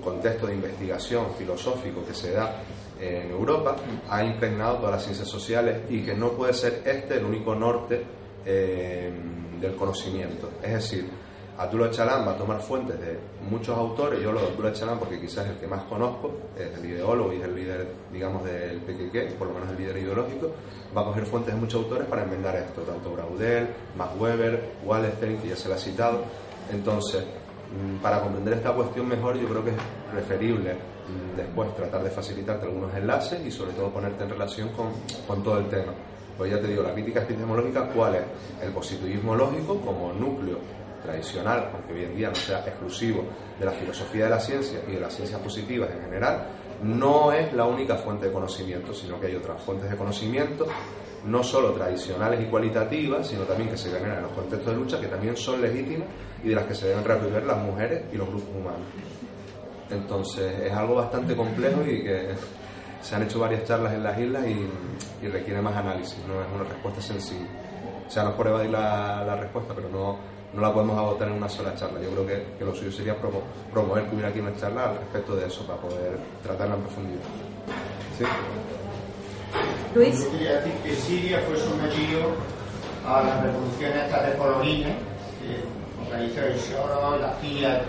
contexto de investigación filosófico que se da en Europa, ha impregnado todas las ciencias sociales y que no puede ser este el único norte eh, del conocimiento. Es decir, Arturo Echalán va a tomar fuentes de muchos autores, yo lo de Arturo Echalán porque quizás es el que más conozco, es el ideólogo y es el líder, digamos, del PQQ, por lo menos el líder ideológico, va a coger fuentes de muchos autores para enmendar esto, tanto Braudel, Max Weber, Wallerstein, que ya se lo ha citado. Entonces, mm, para comprender esta cuestión mejor, yo creo que es preferible después tratar de facilitarte algunos enlaces y sobre todo ponerte en relación con, con todo el tema. Pues ya te digo, la crítica epistemológica, ¿cuál es? El positivismo lógico como núcleo tradicional, aunque hoy en día no sea exclusivo de la filosofía de la ciencia y de las ciencias positivas en general, no es la única fuente de conocimiento, sino que hay otras fuentes de conocimiento, no solo tradicionales y cualitativas, sino también que se generan en los contextos de lucha, que también son legítimas y de las que se deben resolver las mujeres y los grupos humanos. Entonces es algo bastante complejo y que se han hecho varias charlas en las islas y, requiere más análisis, no es una respuesta sencilla. O sea, no es por evadir la, la respuesta, pero no, no la podemos agotar en una sola charla. Yo creo que, lo suyo sería promover que hubiera aquí una charla al respecto de eso para poder tratarla en profundidad. ¿Sí? Luis. Yo quería decir que Siria fue sometido a la revolución esta de Colorines, que organizó el Soros, la CIA,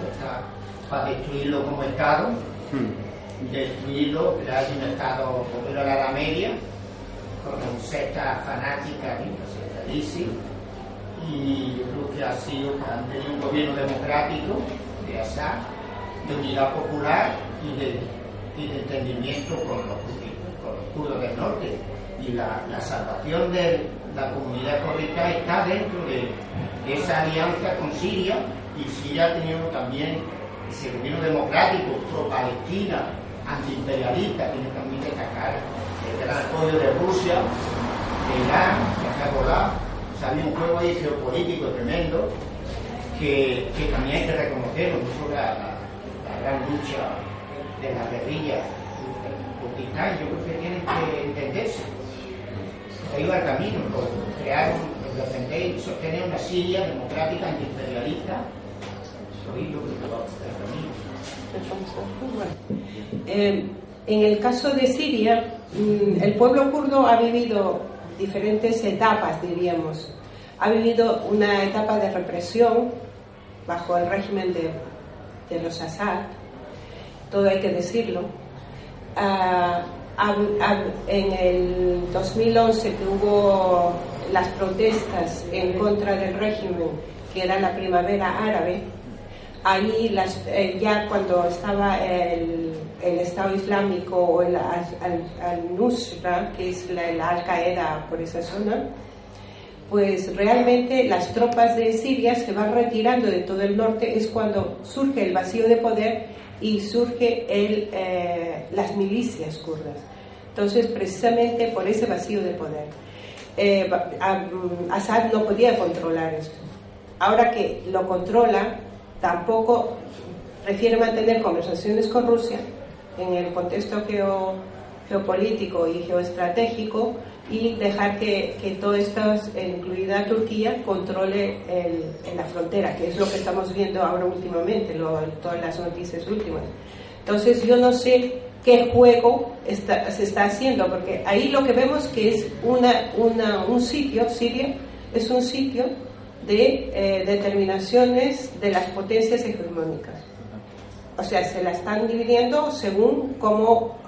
para destruirlo como Estado, hmm. destruirlo, crear un Estado como a la Media, con secta fanática, ¿no? ISIS y yo creo que ha sido han tenido un gobierno democrático de Assad, de unidad popular y de, entendimiento con los, kurdos del norte. Y la, salvación de la comunidad correcta está dentro de, esa alianza con Siria y Siria ha tenido también ese gobierno democrático pro-Palestina, antiimperialista, tiene también que destacar el gran apoyo de Rusia, de Irán, de Hezbollah había un juego ahí geopolítico tremendo que, también hay que reconocer, no solo la, gran lucha de la guerrilla Kurdistán, yo creo que tienen que entenderse. Ahí va el camino, crear, defender y sostener una Siria democrática, antiimperialista. Eh, en el caso de Siria, mm, el pueblo kurdo ha vivido diferentes etapas, diríamos. Ha vivido una etapa de represión bajo el régimen de, los Assad, todo hay que decirlo. Ah, en el 2011 que hubo las protestas en contra del régimen, que era la primavera árabe, ahí las, eh, ya cuando estaba el, el, Estado Islámico o el Al-Nusra, que es la, Al-Qaeda por esa zona, pues realmente las tropas de Siria se van retirando de todo el norte, es cuando surge el vacío de poder y surge el, eh, las milicias kurdas. Entonces, precisamente por ese vacío de poder, eh, Assad no podía controlar esto. Ahora que lo controla, tampoco prefiere mantener conversaciones con Rusia en el contexto geopolítico y geoestratégico y dejar que, que todo esto, incluida Turquía, controle en la frontera, que es lo que estamos viendo ahora últimamente, todas las noticias últimas. Entonces yo no sé qué juego se está haciendo, porque ahí lo que vemos que es una, una, un sitio, Siria, es un sitio de eh, determinaciones de las potencias hegemónicas. O sea, se la están dividiendo según cómo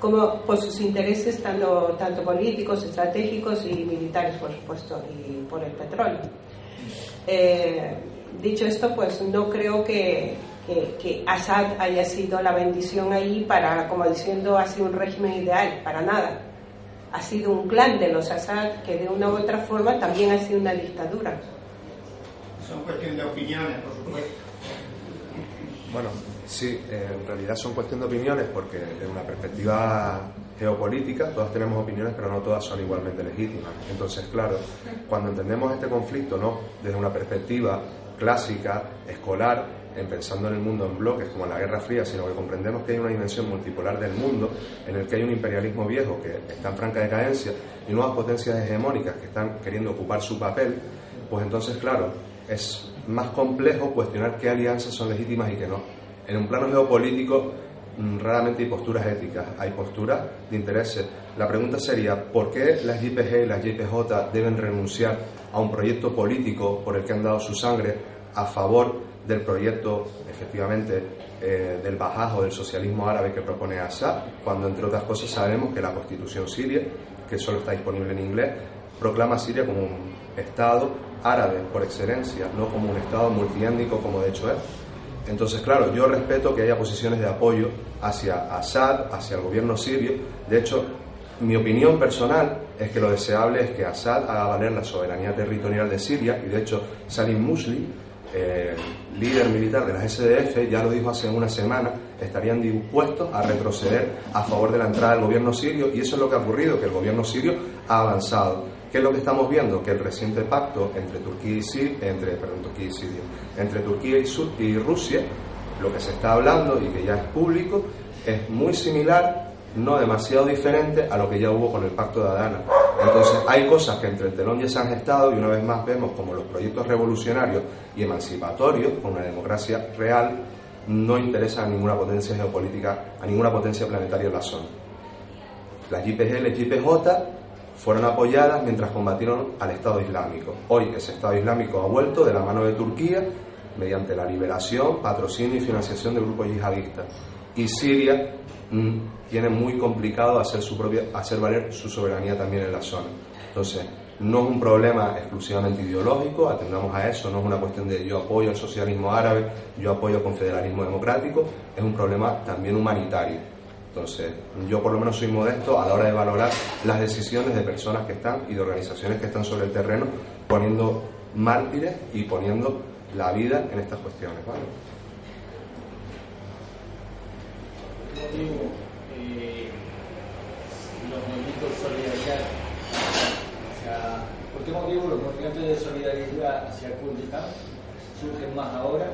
como por sus intereses tanto, tanto políticos, estratégicos y militares, por supuesto, y por el petróleo. Eh, dicho esto, pues no creo que, que, Assad haya sido la bendición ahí para, como diciendo, sido un régimen ideal, para nada. Ha sido un clan de los Assad que de una u otra forma también ha sido una dictadura. Son cuestiones de opiniones, por supuesto. Bueno, Sí, en realidad son cuestión de opiniones porque desde una perspectiva geopolítica todas tenemos opiniones pero no todas son igualmente legítimas. Entonces, claro, cuando entendemos este conflicto no desde una perspectiva clásica, escolar, en pensando en el mundo en bloques como en la Guerra Fría, sino que comprendemos que hay una dimensión multipolar del mundo en el que hay un imperialismo viejo que está en franca decadencia y nuevas potencias hegemónicas que están queriendo ocupar su papel, pues entonces, claro, es más complejo cuestionar qué alianzas son legítimas y qué no en un plano geopolítico mm, raramente hay posturas éticas, hay posturas de intereses. La pregunta sería, ¿por qué las JPG y las JPJ deben renunciar a un proyecto político por el que han dado su sangre a favor del proyecto, efectivamente, eh, del bajajo del socialismo árabe que propone Assad, cuando, entre otras cosas, sabemos que la constitución siria, que solo está disponible en inglés, proclama a Siria como un Estado árabe por excelencia, no como un Estado multiétnico como de hecho es. Entonces, claro, yo respeto que haya posiciones de apoyo hacia Assad, hacia el gobierno sirio. De hecho, mi opinión personal es que lo deseable es que Assad haga valer la soberanía territorial de Siria y de hecho Salim Muslim, eh, líder militar de las SDF, ya lo dijo hace una semana, estarían dispuestos a retroceder a favor de la entrada del gobierno sirio y eso es lo que ha ocurrido, que el gobierno sirio ha avanzado. ¿Qué es lo que estamos viendo? Que el reciente pacto entre Turquía y Siria, entre, Turquía y Siria, entre Turquía y, y Rusia, lo que se está hablando y que ya es público, es muy similar, no demasiado diferente a lo que ya hubo con el pacto de Adana. Entonces hay cosas que entre el telón ya se han gestado y una vez más vemos como los proyectos revolucionarios y emancipatorios con una democracia real no interesan a ninguna potencia geopolítica, a ninguna potencia planetaria en la zona. Las JPG y JPJ fueron apoyadas mientras combatieron al Estado Islámico. Hoy ese Estado Islámico ha vuelto de la mano de Turquía mediante la liberación, patrocinio y financiación de grupos yihadistas. Y Siria mm, tiene muy complicado hacer, su propia, hacer valer su soberanía también en la zona. Entonces, no es un problema exclusivamente ideológico, atendamos a eso, no es una cuestión de yo apoyo al socialismo árabe, yo apoyo al confederalismo democrático, es un problema también humanitario entonces, yo por lo menos soy modesto a la hora de valorar las decisiones de personas que están y de organizaciones que están sobre el terreno poniendo mártires y poniendo la vida en estas cuestiones. ¿vale? ¿Por qué motivo eh, los movimientos de solidaridad ¿por qué motivo los movimientos de solidaridad hacia Kurdistán surgen más ahora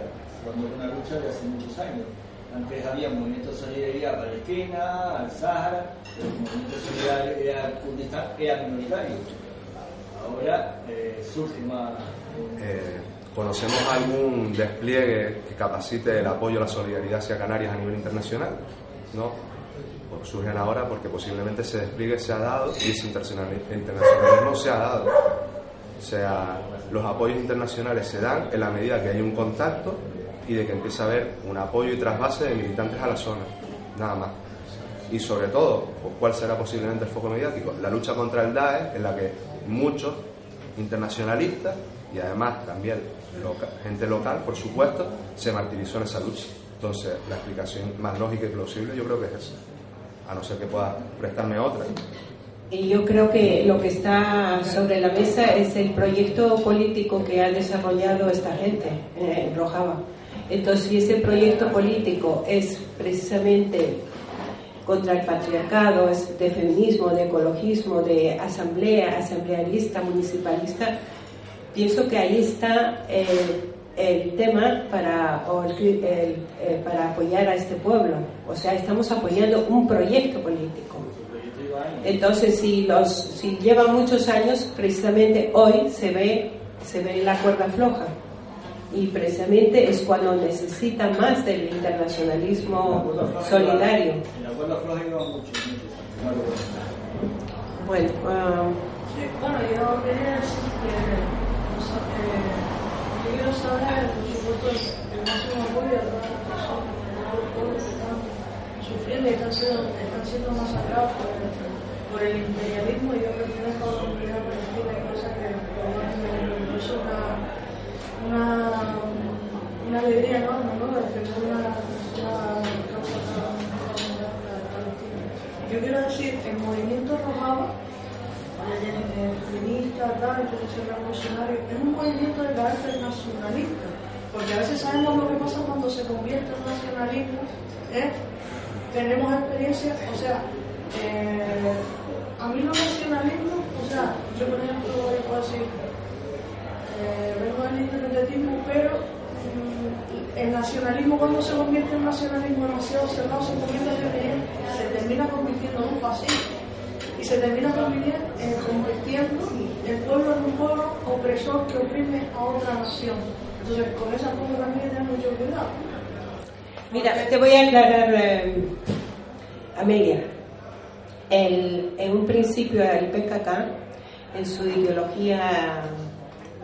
cuando es una lucha de hace muchos años? Antes había un movimiento de solidaridad palestina, al Sahara, pero el movimiento de solidaridad kurdistán era minoritario. Ahora eh, surge más. Eh, ¿Conocemos algún despliegue que capacite el apoyo a la solidaridad hacia Canarias a nivel internacional? No. Surgen ahora porque posiblemente ese despliegue se ha dado y ese internacionalismo se ha dado. O sea, los apoyos internacionales se dan en la medida que hay un contacto y de que empiece a haber un apoyo y trasvase de militantes a la zona, nada más. Y sobre todo, pues, ¿cuál será posiblemente el foco mediático? La lucha contra el DAE, en la que muchos internacionalistas y además también gente local, por supuesto, se martirizó en esa lucha. Entonces, la explicación más lógica y plausible yo creo que es esa, a no ser que pueda prestarme otra. Yo creo que lo que está sobre la mesa es el proyecto político que ha desarrollado esta gente en Rojava. Entonces, si ese proyecto político es precisamente contra el patriarcado, es de feminismo, de ecologismo, de asamblea, asamblealista, municipalista, pienso que ahí está eh, el tema para, eh, para apoyar a este pueblo. O sea, estamos apoyando un proyecto político. Entonces, si, los, si lleva muchos años, precisamente hoy se ve, se ve la cuerda floja. Y precisamente es cuando necesita más del internacionalismo solidario. la cuerda floja lleva mucho, Bueno, uh, sí, bueno, yo quería decir que, saber, por supuesto, el máximo apoyo a todas las personas, a los pueblos que están sufriendo y están siendo, están siendo masacrados por el por el imperialismo yo pertenezco a la comunidad palestina y cosa que me es una, una, una alegría enorme ¿no? de tener una, una causa palestina. Yo quiero decir, el movimiento Rojava, feminista, tal, revolucionario, es un movimiento de carácter nacionalista, porque a veces sabemos lo que pasa cuando se convierte en nacionalismo, ¿eh? tenemos experiencia, o sea, eh, a mí los nacionalismos, o sea, yo por ejemplo puedo decir, eh, vengo del independentismo, pero mm, el nacionalismo cuando se convierte en nacionalismo demasiado cerrado se convierte en se termina convirtiendo en un fascismo y se termina eh, convirtiendo el pueblo en un pueblo opresor que oprime a otra nación. Entonces, con esa cosa también hay mucho cuidado. Mira, te voy a aclarar, eh, Amelia en un principio el PKK, en su ideología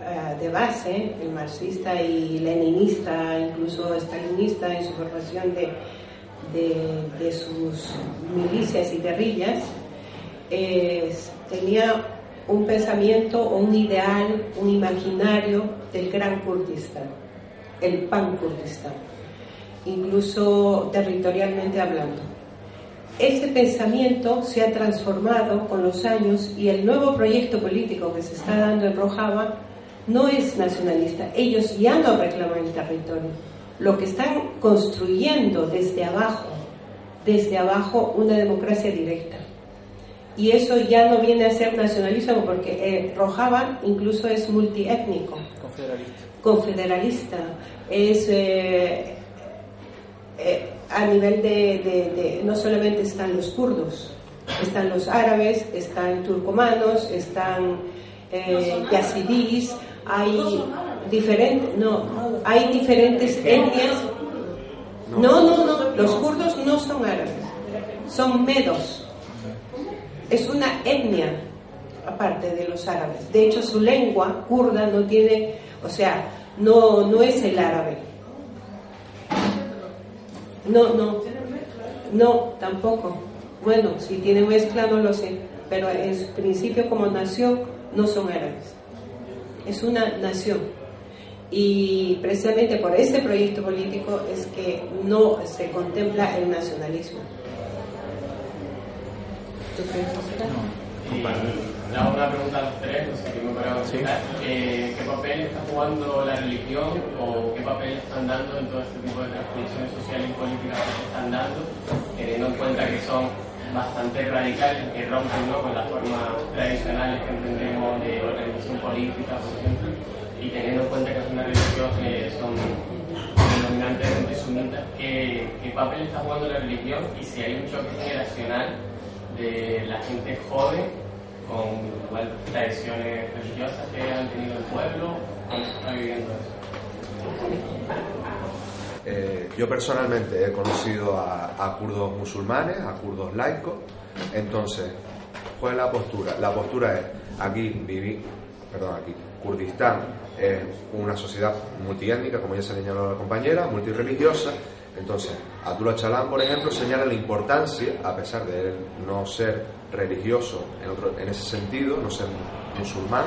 eh, de base, el marxista y leninista, incluso stalinista en su formación de, de, sus milicias y guerrillas, tenía un pensamiento, un ideal, un imaginario del gran Kurdistán, el pan Kurdistán, incluso territorialmente hablando. Ese pensamiento se ha transformado con los años y el nuevo proyecto político que se está dando en Rojava no es nacionalista. Ellos ya no reclaman el territorio. Lo que están construyendo desde abajo, desde abajo, una democracia directa. Y eso ya no viene a ser nacionalismo porque eh, Rojava incluso es multiétnico. Confederalista. Confederalista. Es. Eh, eh, a nivel de, no solamente están los kurdos, están los árabes, están turcomanos, están eh, yazidíes, hay diferentes, no, hay diferentes etnias. No, no, no, los kurdos no son árabes, son medos. Es una etnia aparte de los árabes. De hecho, su lengua kurda no tiene, o sea, no, no es el árabe no, no. No, tampoco. Bueno, si tiene mezcla no lo sé, pero en principio como nación no son árabes. Es una nación. Y precisamente por este proyecto político es que no se contempla el nacionalismo. ¿Tú crees? Una pregunta a los tres, no sé qué me parece eh, ¿Qué papel está jugando la religión o qué papel están dando en todo este tipo de transformaciones sociales y políticas que se están dando, teniendo en cuenta que son bastante radicales, que rompen con las formas tradicionales que entendemos de organización política, por ejemplo, y teniendo en cuenta que es una religión que son predominantemente sunitas, ¿qué, ¿qué papel está jugando la religión y si hay un choque generacional de la gente joven con igual, tradiciones religiosas que han tenido el pueblo, cómo está viviendo eso. Eh, yo personalmente he conocido a, kurdos musulmanes, a kurdos laicos, entonces, ¿cuál es la postura? La postura es, aquí viví, perdón, aquí, Kurdistán es una sociedad multiétnica, como ya se señaló la compañera, multireligiosa, entonces, Abdullah Chalán, por ejemplo, señala la importancia, a pesar de no ser religioso en, ese sentido, no ser musulmán,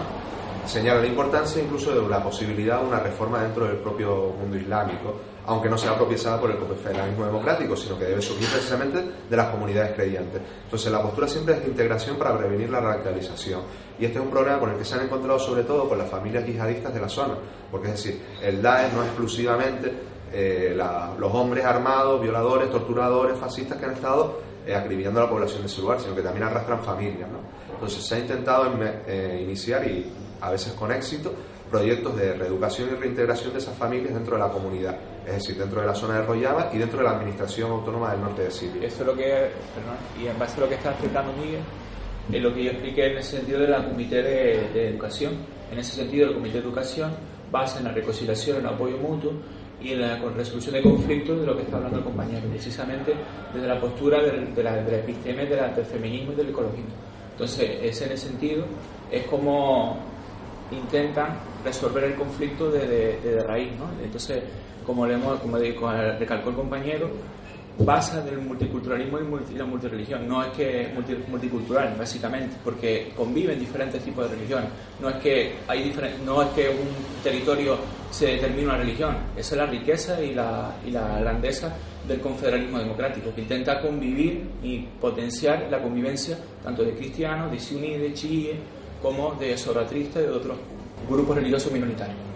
señala la importancia incluso de la posibilidad de una reforma dentro del propio mundo islámico, aunque no sea propiciada por el federalismo democrático, sino que debe surgir precisamente de las comunidades creyentes. Entonces, la postura siempre es de integración para prevenir la radicalización. Y este es un problema con el que se han encontrado sobre todo con las familias yihadistas de la zona, porque es decir, el Daesh no exclusivamente eh, los hombres armados, violadores, torturadores, fascistas que han estado eh, acribillando a la población de ese lugar, sino que también arrastran familias. ¿no? Entonces se ha intentado eh, iniciar y a veces con éxito, proyectos de reeducación y reintegración de esas familias dentro de la comunidad, es decir, dentro de la zona de Rojava y dentro de la Administración Autónoma del Norte de Siria. Eso es lo que, y en base a lo que está explicando Miguel, es lo que yo expliqué en ese sentido de la Comité de, Educación. En ese sentido, el Comité de Educación basa en la reconciliación, en el apoyo mutuo y en la resolución de conflictos de lo que está hablando el compañero, precisamente desde la postura de, la, de la episteme, del feminismo y del ecologismo. Entonces, ese en ese sentido es como intentan resolver el conflicto de, de, raíz. ¿no? Entonces, como, le hemos, como recalcó el compañero, basa del multiculturalismo y la multireligión. No es que es multicultural, básicamente, porque conviven diferentes tipos de religiones. No es que hay no es que un territorio se determine una religión. Esa es la riqueza y la, y la grandeza del confederalismo democrático, que intenta convivir y potenciar la convivencia tanto de cristianos, de suní, de chiíes, como de zoroastristas y de otros grupos religiosos minoritarios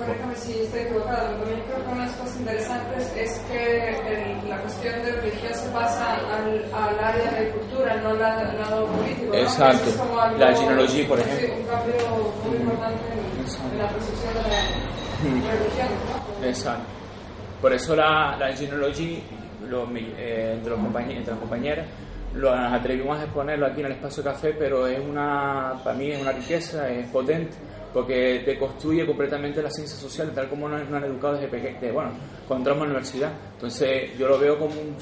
corríjame si estoy equivocado, lo que creo que una de las cosas interesantes es que la cuestión de religión se pasa al, al área de cultura, no al lado político. Exacto. la genealogía, por ejemplo. Sí, un cambio muy importante en, la percepción de la, religión. ¿no? Exacto. Por eso la, la genealogía, lo, eh, entre, los entre las compañeras, lo atrevimos a exponerlo aquí en el espacio café, pero es una, para mí es una riqueza, es potente porque deconstruye completamente la ciencia social tal como nos, han educado desde bueno, cuando entramos en la universidad. Entonces yo lo veo como un,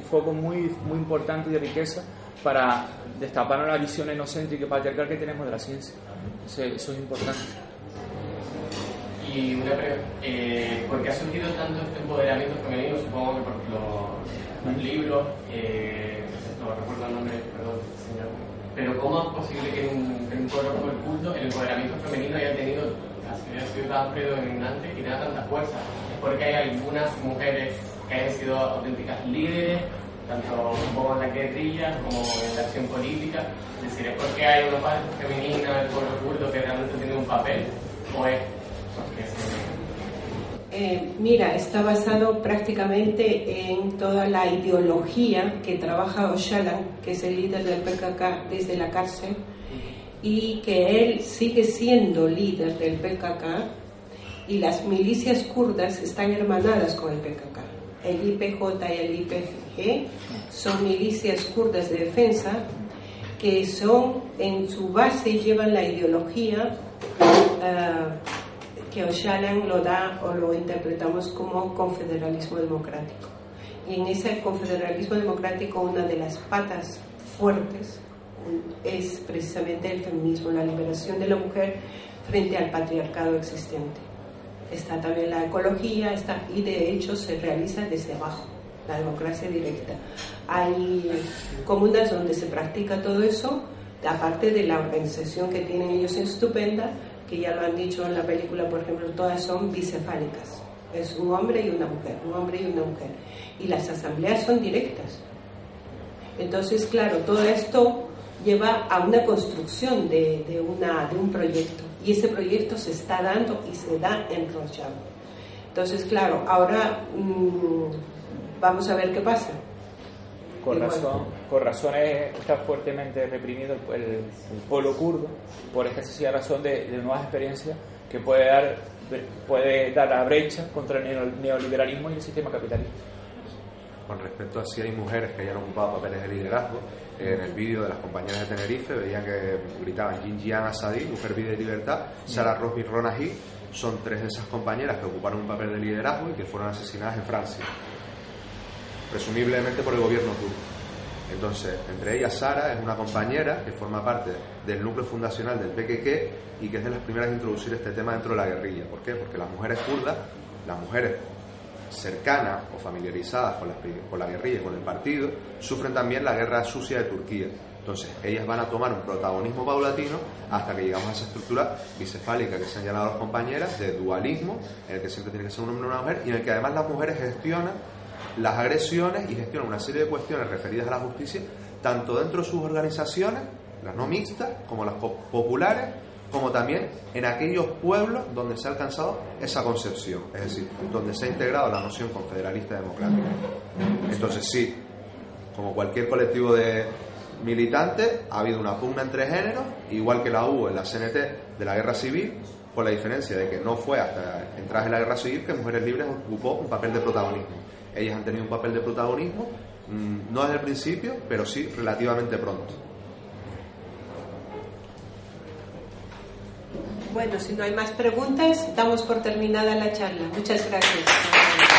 foco muy, muy importante de riqueza para destapar la visión inocente y patriarcal que tenemos de la ciencia. Eso es importante. Y una pregunta, eh, ¿por qué ha surgido tanto este empoderamiento femenino? Supongo que por los, libros, eh, no recuerdo el nombre, pero ¿cómo es posible que en un, en un pueblo como el culto el empoderamiento femenino haya tenido, haya sido tan predominante y tenga tanta fuerza? ¿Es porque hay algunas mujeres que hayan sido auténticas líderes, tanto supongo en la guerrilla como en la acción política? Es decir, ¿es porque hay una parte femenina del pueblo culto que realmente tiene un papel? ¿O es porque se eh, mira, está basado prácticamente en toda la ideología que trabaja Ocalan, que es el líder del PKK desde la cárcel, y que él sigue siendo líder del PKK, y las milicias kurdas están hermanadas con el PKK. El IPJ y el IPG son milicias kurdas de defensa que son, en su base, llevan la ideología. Uh, que O'Shalan lo da o lo interpretamos como confederalismo democrático. Y en ese confederalismo democrático una de las patas fuertes es precisamente el feminismo, la liberación de la mujer frente al patriarcado existente. Está también la ecología está, y de hecho se realiza desde abajo, la democracia directa. Hay comunas donde se practica todo eso, aparte de la organización que tienen ellos estupenda, que ya lo han dicho en la película, por ejemplo, todas son bicefálicas. Es un hombre y una mujer, un hombre y una mujer. Y las asambleas son directas. Entonces, claro, todo esto lleva a una construcción de, una, de un proyecto. Y ese proyecto se está dando y se da en Rojava. Entonces, claro, ahora mm, vamos a ver qué pasa con razón, con razones está fuertemente reprimido el, pueblo kurdo por esta sencilla razón de, nuevas experiencias que puede dar puede dar la brecha contra el neoliberalismo y el sistema capitalista. Con respecto a si hay mujeres que hayan ocupado papeles de liderazgo, en el vídeo de las compañeras de Tenerife veían que gritaban Jinjian Asadi, Mujer, Vida y Libertad, Sara Rosby Ronahi, son tres de esas compañeras que ocuparon un papel de liderazgo y que fueron asesinadas en Francia presumiblemente por el gobierno turco. Entonces, entre ellas Sara es una compañera que forma parte del núcleo fundacional del PKK y que es de las primeras en introducir este tema dentro de la guerrilla. ¿Por qué? Porque las mujeres kurdas, las mujeres cercanas o familiarizadas con la, con la guerrilla y con el partido, sufren también la guerra sucia de Turquía. Entonces, ellas van a tomar un protagonismo paulatino hasta que llegamos a esa estructura bicefálica que se han llamado las compañeras, de dualismo, en el que siempre tiene que ser un hombre y una mujer, y en el que además las mujeres gestionan las agresiones y gestionan una serie de cuestiones referidas a la justicia, tanto dentro de sus organizaciones, las no mixtas, como las populares, como también en aquellos pueblos donde se ha alcanzado esa concepción, es decir, donde se ha integrado la noción confederalista democrática. Entonces sí, como cualquier colectivo de, militantes, ha habido una pugna entre géneros, igual que la hubo en la CNT de la guerra civil, con la diferencia de que no fue hasta entrar en la guerra civil que Mujeres Libres ocupó un papel de protagonismo. Ellas han tenido un papel de protagonismo, mm, no desde el principio, pero sí relativamente pronto. Bueno, si no hay más preguntas, damos por terminada la charla. Muchas gracias.